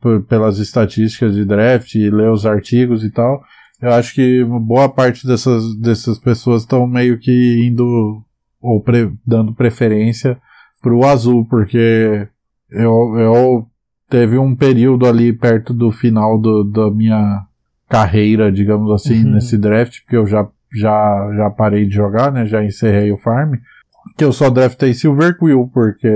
por, pelas estatísticas de draft e lê os artigos e tal. Eu acho que boa parte dessas, dessas pessoas estão meio que indo ou pre, dando preferência pro azul, porque eu, eu teve um período ali perto do final do, da minha carreira, digamos assim, uhum. nesse draft, porque eu já já, já parei de jogar, né? Já encerrei o farm. Que eu só draftei Silver Quill, porque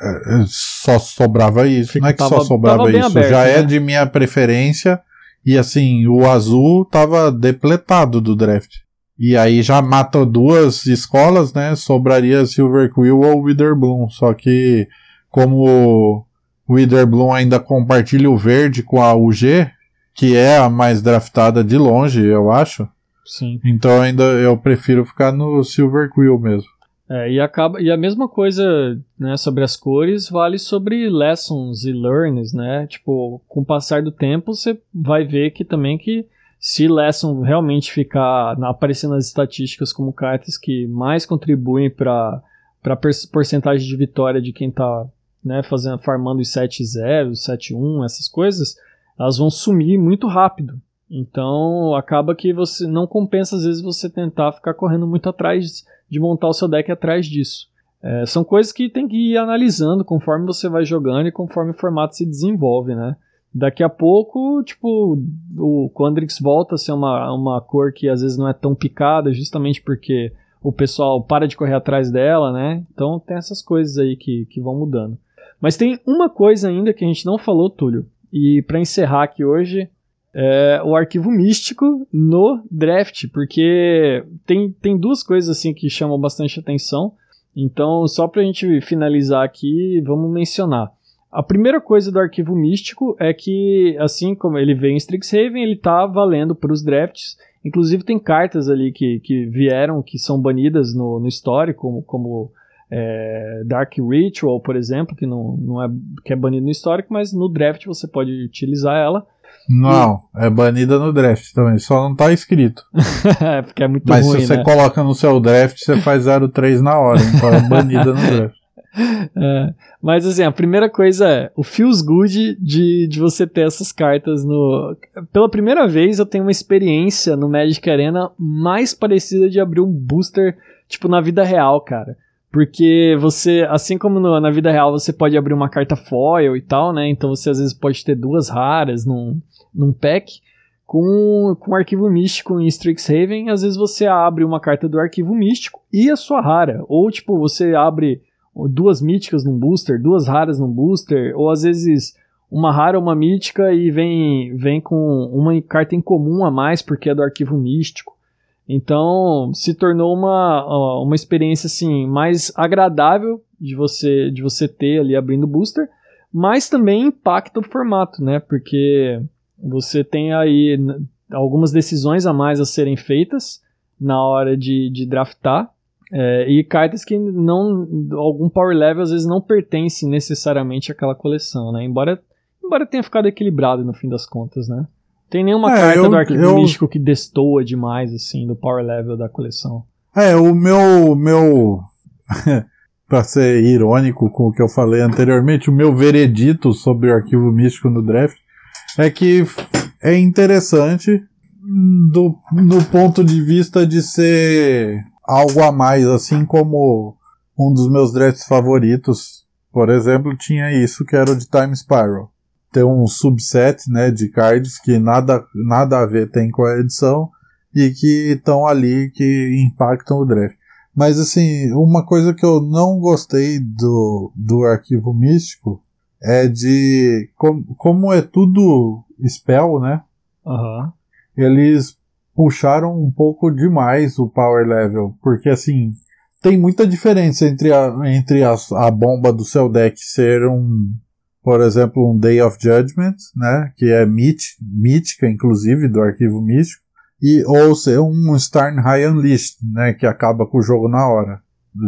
é, é, só sobrava isso. Não é que tava, só sobrava isso, aberto, já é né? é de minha preferência. E assim, o azul tava depletado do draft. E aí já mata duas escolas, né? Sobraria Silver Quill ou Witherbloom. Só que como o Witherbloom ainda compartilha o verde com a UG, que é a mais draftada de longe, eu acho. Sim. Então ainda eu prefiro ficar no Silver Quill mesmo. É, e, acaba, e a mesma coisa né, sobre as cores vale sobre lessons e learns, né? Tipo, com o passar do tempo, você vai ver que também que se lesson realmente ficar na, aparecendo nas estatísticas como cartas que mais contribuem para a porcentagem de vitória de quem está né, fazendo, farmando os 7-0, 7-1, essas coisas, elas vão sumir muito rápido. Então acaba que você não compensa às vezes você tentar ficar correndo muito atrás de montar o seu deck atrás disso. É, são coisas que tem que ir analisando conforme você vai jogando e conforme o formato se desenvolve, né? Daqui a pouco, tipo, o Quandrix volta a ser uma, uma cor que às vezes não é tão picada, justamente porque o pessoal para de correr atrás dela, né? Então tem essas coisas aí que, que vão mudando. Mas tem uma coisa ainda que a gente não falou, Túlio, e para encerrar aqui hoje, é, o arquivo místico no draft, porque tem, tem duas coisas assim que chamam bastante atenção. Então, só para a gente finalizar aqui, vamos mencionar. A primeira coisa do arquivo místico é que, assim como ele veio em Strixhaven, ele tá valendo para os drafts. Inclusive tem cartas ali que, que vieram, que são banidas no, no histórico, como, como é, Dark Ritual, por exemplo, que não, não é, que é banido no histórico, mas no draft você pode utilizar ela. Não, é banida no draft também, só não tá escrito. é, porque é muito Mas ruim, se você né? coloca no seu draft, você faz 0,3 na hora, então é banida no draft. É, mas assim, a primeira coisa é o feels good de, de você ter essas cartas no. Pela primeira vez eu tenho uma experiência no Magic Arena mais parecida de abrir um booster, tipo, na vida real, cara. Porque você, assim como no, na vida real, você pode abrir uma carta foil e tal, né? Então você às vezes pode ter duas raras num, num pack. Com, com arquivo místico em Strixhaven, às vezes você abre uma carta do arquivo místico e a sua rara. Ou tipo, você abre duas míticas num booster, duas raras num booster, ou às vezes uma rara, uma mítica e vem, vem com uma carta em comum a mais porque é do arquivo místico. Então se tornou uma, uma experiência assim mais agradável de você de você ter ali abrindo booster, mas também impacta o formato, né? Porque você tem aí algumas decisões a mais a serem feitas na hora de, de draftar é, e cartas que não. algum power level às vezes não pertence necessariamente àquela coleção, né? Embora, embora tenha ficado equilibrado no fim das contas, né? Tem nenhuma é, carta eu, do arquivo eu... místico que destoa demais, assim, do power level da coleção. É, o meu. meu para ser irônico com o que eu falei anteriormente, o meu veredito sobre o arquivo místico no draft é que é interessante do, no ponto de vista de ser algo a mais, assim como um dos meus drafts favoritos, por exemplo, tinha isso que era o de Time Spiral. Tem um subset, né, de cards que nada, nada a ver tem com a edição e que estão ali que impactam o draft. Mas assim, uma coisa que eu não gostei do, do arquivo místico é de com, como é tudo spell, né? Uhum. Eles puxaram um pouco demais o power level, porque assim, tem muita diferença entre a, entre a, a bomba do seu deck ser um, por exemplo, um Day of Judgment, né, que é mit, mítica, inclusive, do arquivo místico, e, ou ser um Starnhigh Unleashed, né, que acaba com o jogo na hora,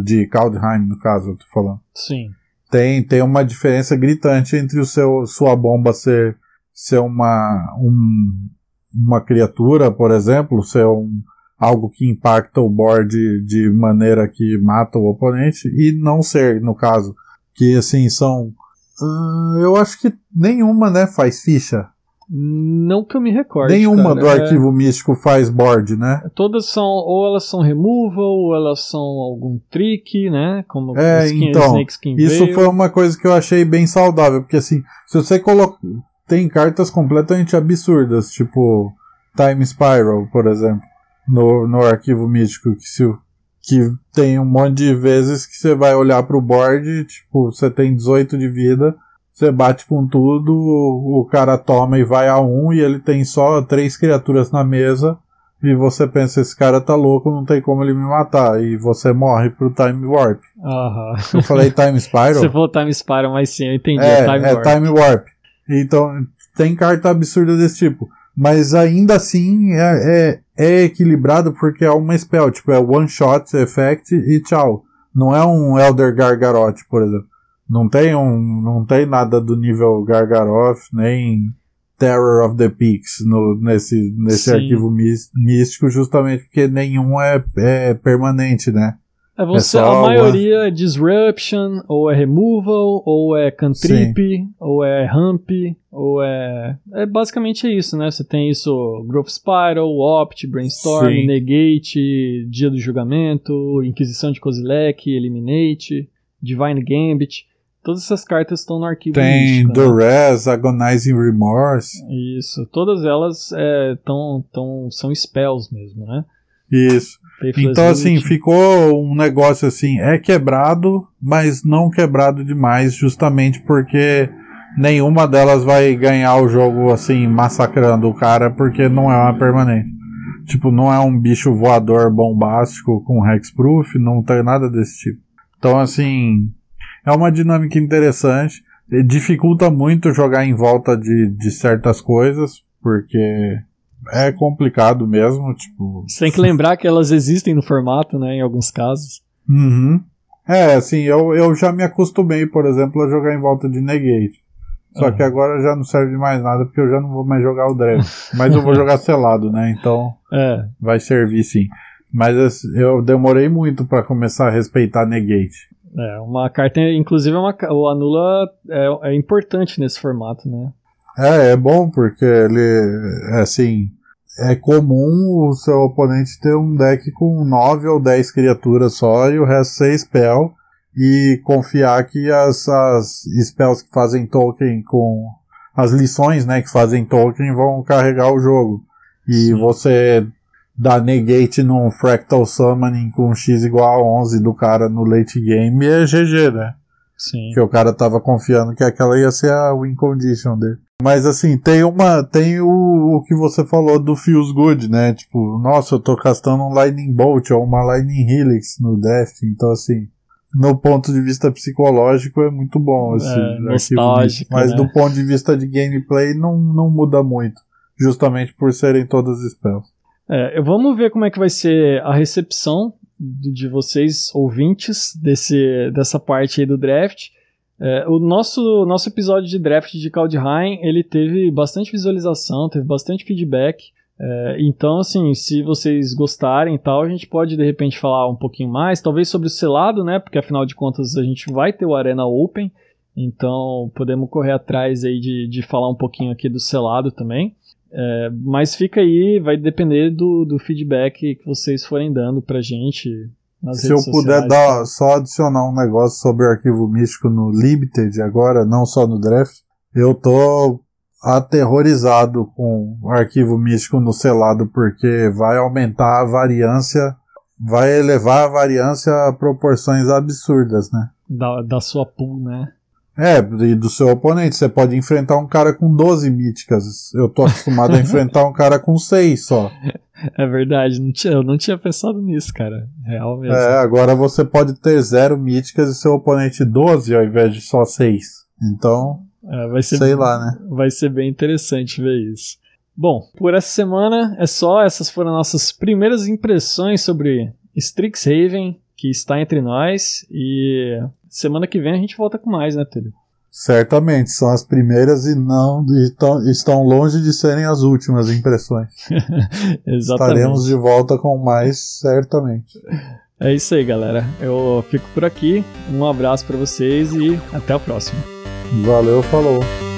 de Kaldheim, no caso, eu tô falando. Sim. Tem, tem uma diferença gritante entre o seu, sua bomba ser, ser uma, um, uma criatura, por exemplo, ser um, algo que impacta o board de maneira que mata o oponente, e não ser, no caso, que assim são. Uh, eu acho que nenhuma, né, faz ficha. Não que eu me recorde. Nenhuma cara. do arquivo é... místico faz board, né? Todas são, ou elas são removal, ou elas são algum trick, né? Como é, então, isso foi uma coisa que eu achei bem saudável, porque assim, se você coloca tem cartas completamente absurdas, tipo Time Spiral, por exemplo, no, no arquivo mítico, que, se, que tem um monte de vezes que você vai olhar pro board, tipo, você tem 18 de vida, você bate com tudo, o, cara toma e vai a um, e ele tem só três criaturas na mesa, e você pensa, esse cara tá louco, não tem como ele me matar. E você morre pro Time Warp. Uhum. Eu falei Time Spiral? Você falou Time Spiral, mas sim, eu entendi. É, é Time é Warp. Time Warp. Então, tem carta absurda desse tipo. Mas ainda assim é, é, é equilibrado porque é uma spell, tipo, é one shot effect e tchau. Não é um Elder Gargaroth, por exemplo. Não tem um, não tem nada do nível Gargaroth, nem Terror of the Peaks no, nesse, nesse Sim. arquivo místico, justamente porque nenhum é, é permanente, né? É você, É a maioria é Disruption, ou é Removal, ou é Cantrip, ou é Ramp, ou é. É basicamente isso, né? Você tem isso: Growth Spiral, Opt, Brainstorm, Sim. Negate, Dia do Julgamento, Inquisição de Kozilek, Eliminate, Divine Gambit. Todas essas cartas estão no arquivo Tem místico, né? Duress, Agonizing Remorse. Isso, todas elas é, tão, tão, são spells mesmo, né? Isso. Então, assim, Lute. ficou um negócio assim, é quebrado, mas não quebrado demais, justamente porque nenhuma delas vai ganhar o jogo, assim, massacrando o cara, porque não é uma permanente. Tipo, não é um bicho voador bombástico com hexproof, não tem nada desse tipo. Então, assim, é uma dinâmica interessante. dificulta muito jogar em volta de, de certas coisas, porque é complicado mesmo, tipo... Você tem que lembrar que elas existem no formato, né, em alguns casos. Uhum. É, assim, eu, eu já me acostumei, por exemplo, a jogar em volta de negate. Só uhum. que agora já não serve de mais nada, porque eu já não vou mais jogar o draft. Mas eu vou jogar selado, né? Então é. vai servir sim. Mas assim, eu demorei muito para começar a respeitar negate. É, uma carta, inclusive, é uma, o anula é, é importante nesse formato, né? É, é bom porque ele, é assim, é comum o seu oponente ter um deck com 9 ou 10 criaturas só e o resto 6 spell e confiar que as, as spells que fazem token com as lições, né, que fazem token vão carregar o jogo. E Sim. você dá negate num Fractal Summoning com x igual a 11 do cara no late game é GG, né? Sim. Que o cara tava confiando que aquela ia ser a win condition dele. Mas assim, tem uma. Tem o, o que você falou do Feels Good, né? Tipo, nossa, eu tô castando um Lightning Bolt ou uma Lightning Helix no draft. Então, assim, no ponto de vista psicológico é muito bom esse é, nostálgico, Mas né? do ponto de vista de gameplay não, não muda muito. Justamente por serem todas spells. É, vamos ver como é que vai ser a recepção de vocês, ouvintes, desse, dessa parte aí do draft. É, o nosso, nosso episódio de draft de Kaldheim, ele teve bastante visualização, teve bastante feedback. É, então, assim, se vocês gostarem e tal, a gente pode de repente falar um pouquinho mais, talvez sobre o selado, né? Porque afinal de contas a gente vai ter o Arena Open, então podemos correr atrás aí de, de falar um pouquinho aqui do selado também. É, mas fica aí, vai depender do, do feedback que vocês forem dando pra gente. Se eu puder dar, só adicionar um negócio sobre o arquivo místico no Limited agora, não só no draft, eu tô aterrorizado com o arquivo místico no selado, porque vai aumentar a variância, vai elevar a variância a proporções absurdas, né? Da, da sua pool, né? É, e do seu oponente. Você pode enfrentar um cara com 12 míticas. Eu tô acostumado a enfrentar um cara com 6 só. É verdade, não tinha, eu não tinha pensado nisso, cara. Real mesmo. É, agora você pode ter 0 míticas e seu oponente 12 ao invés de só 6. Então. É, vai ser, Sei lá, né? Vai ser bem interessante ver isso. Bom, por essa semana é só. Essas foram nossas primeiras impressões sobre Strixhaven, que está entre nós. E semana que vem a gente volta com mais, né, Túlio? Certamente, são as primeiras e não estão longe de serem as últimas impressões. Exatamente. Estaremos de volta com mais, certamente. É isso aí, galera. Eu fico por aqui. Um abraço para vocês e até a próxima. Valeu, falou.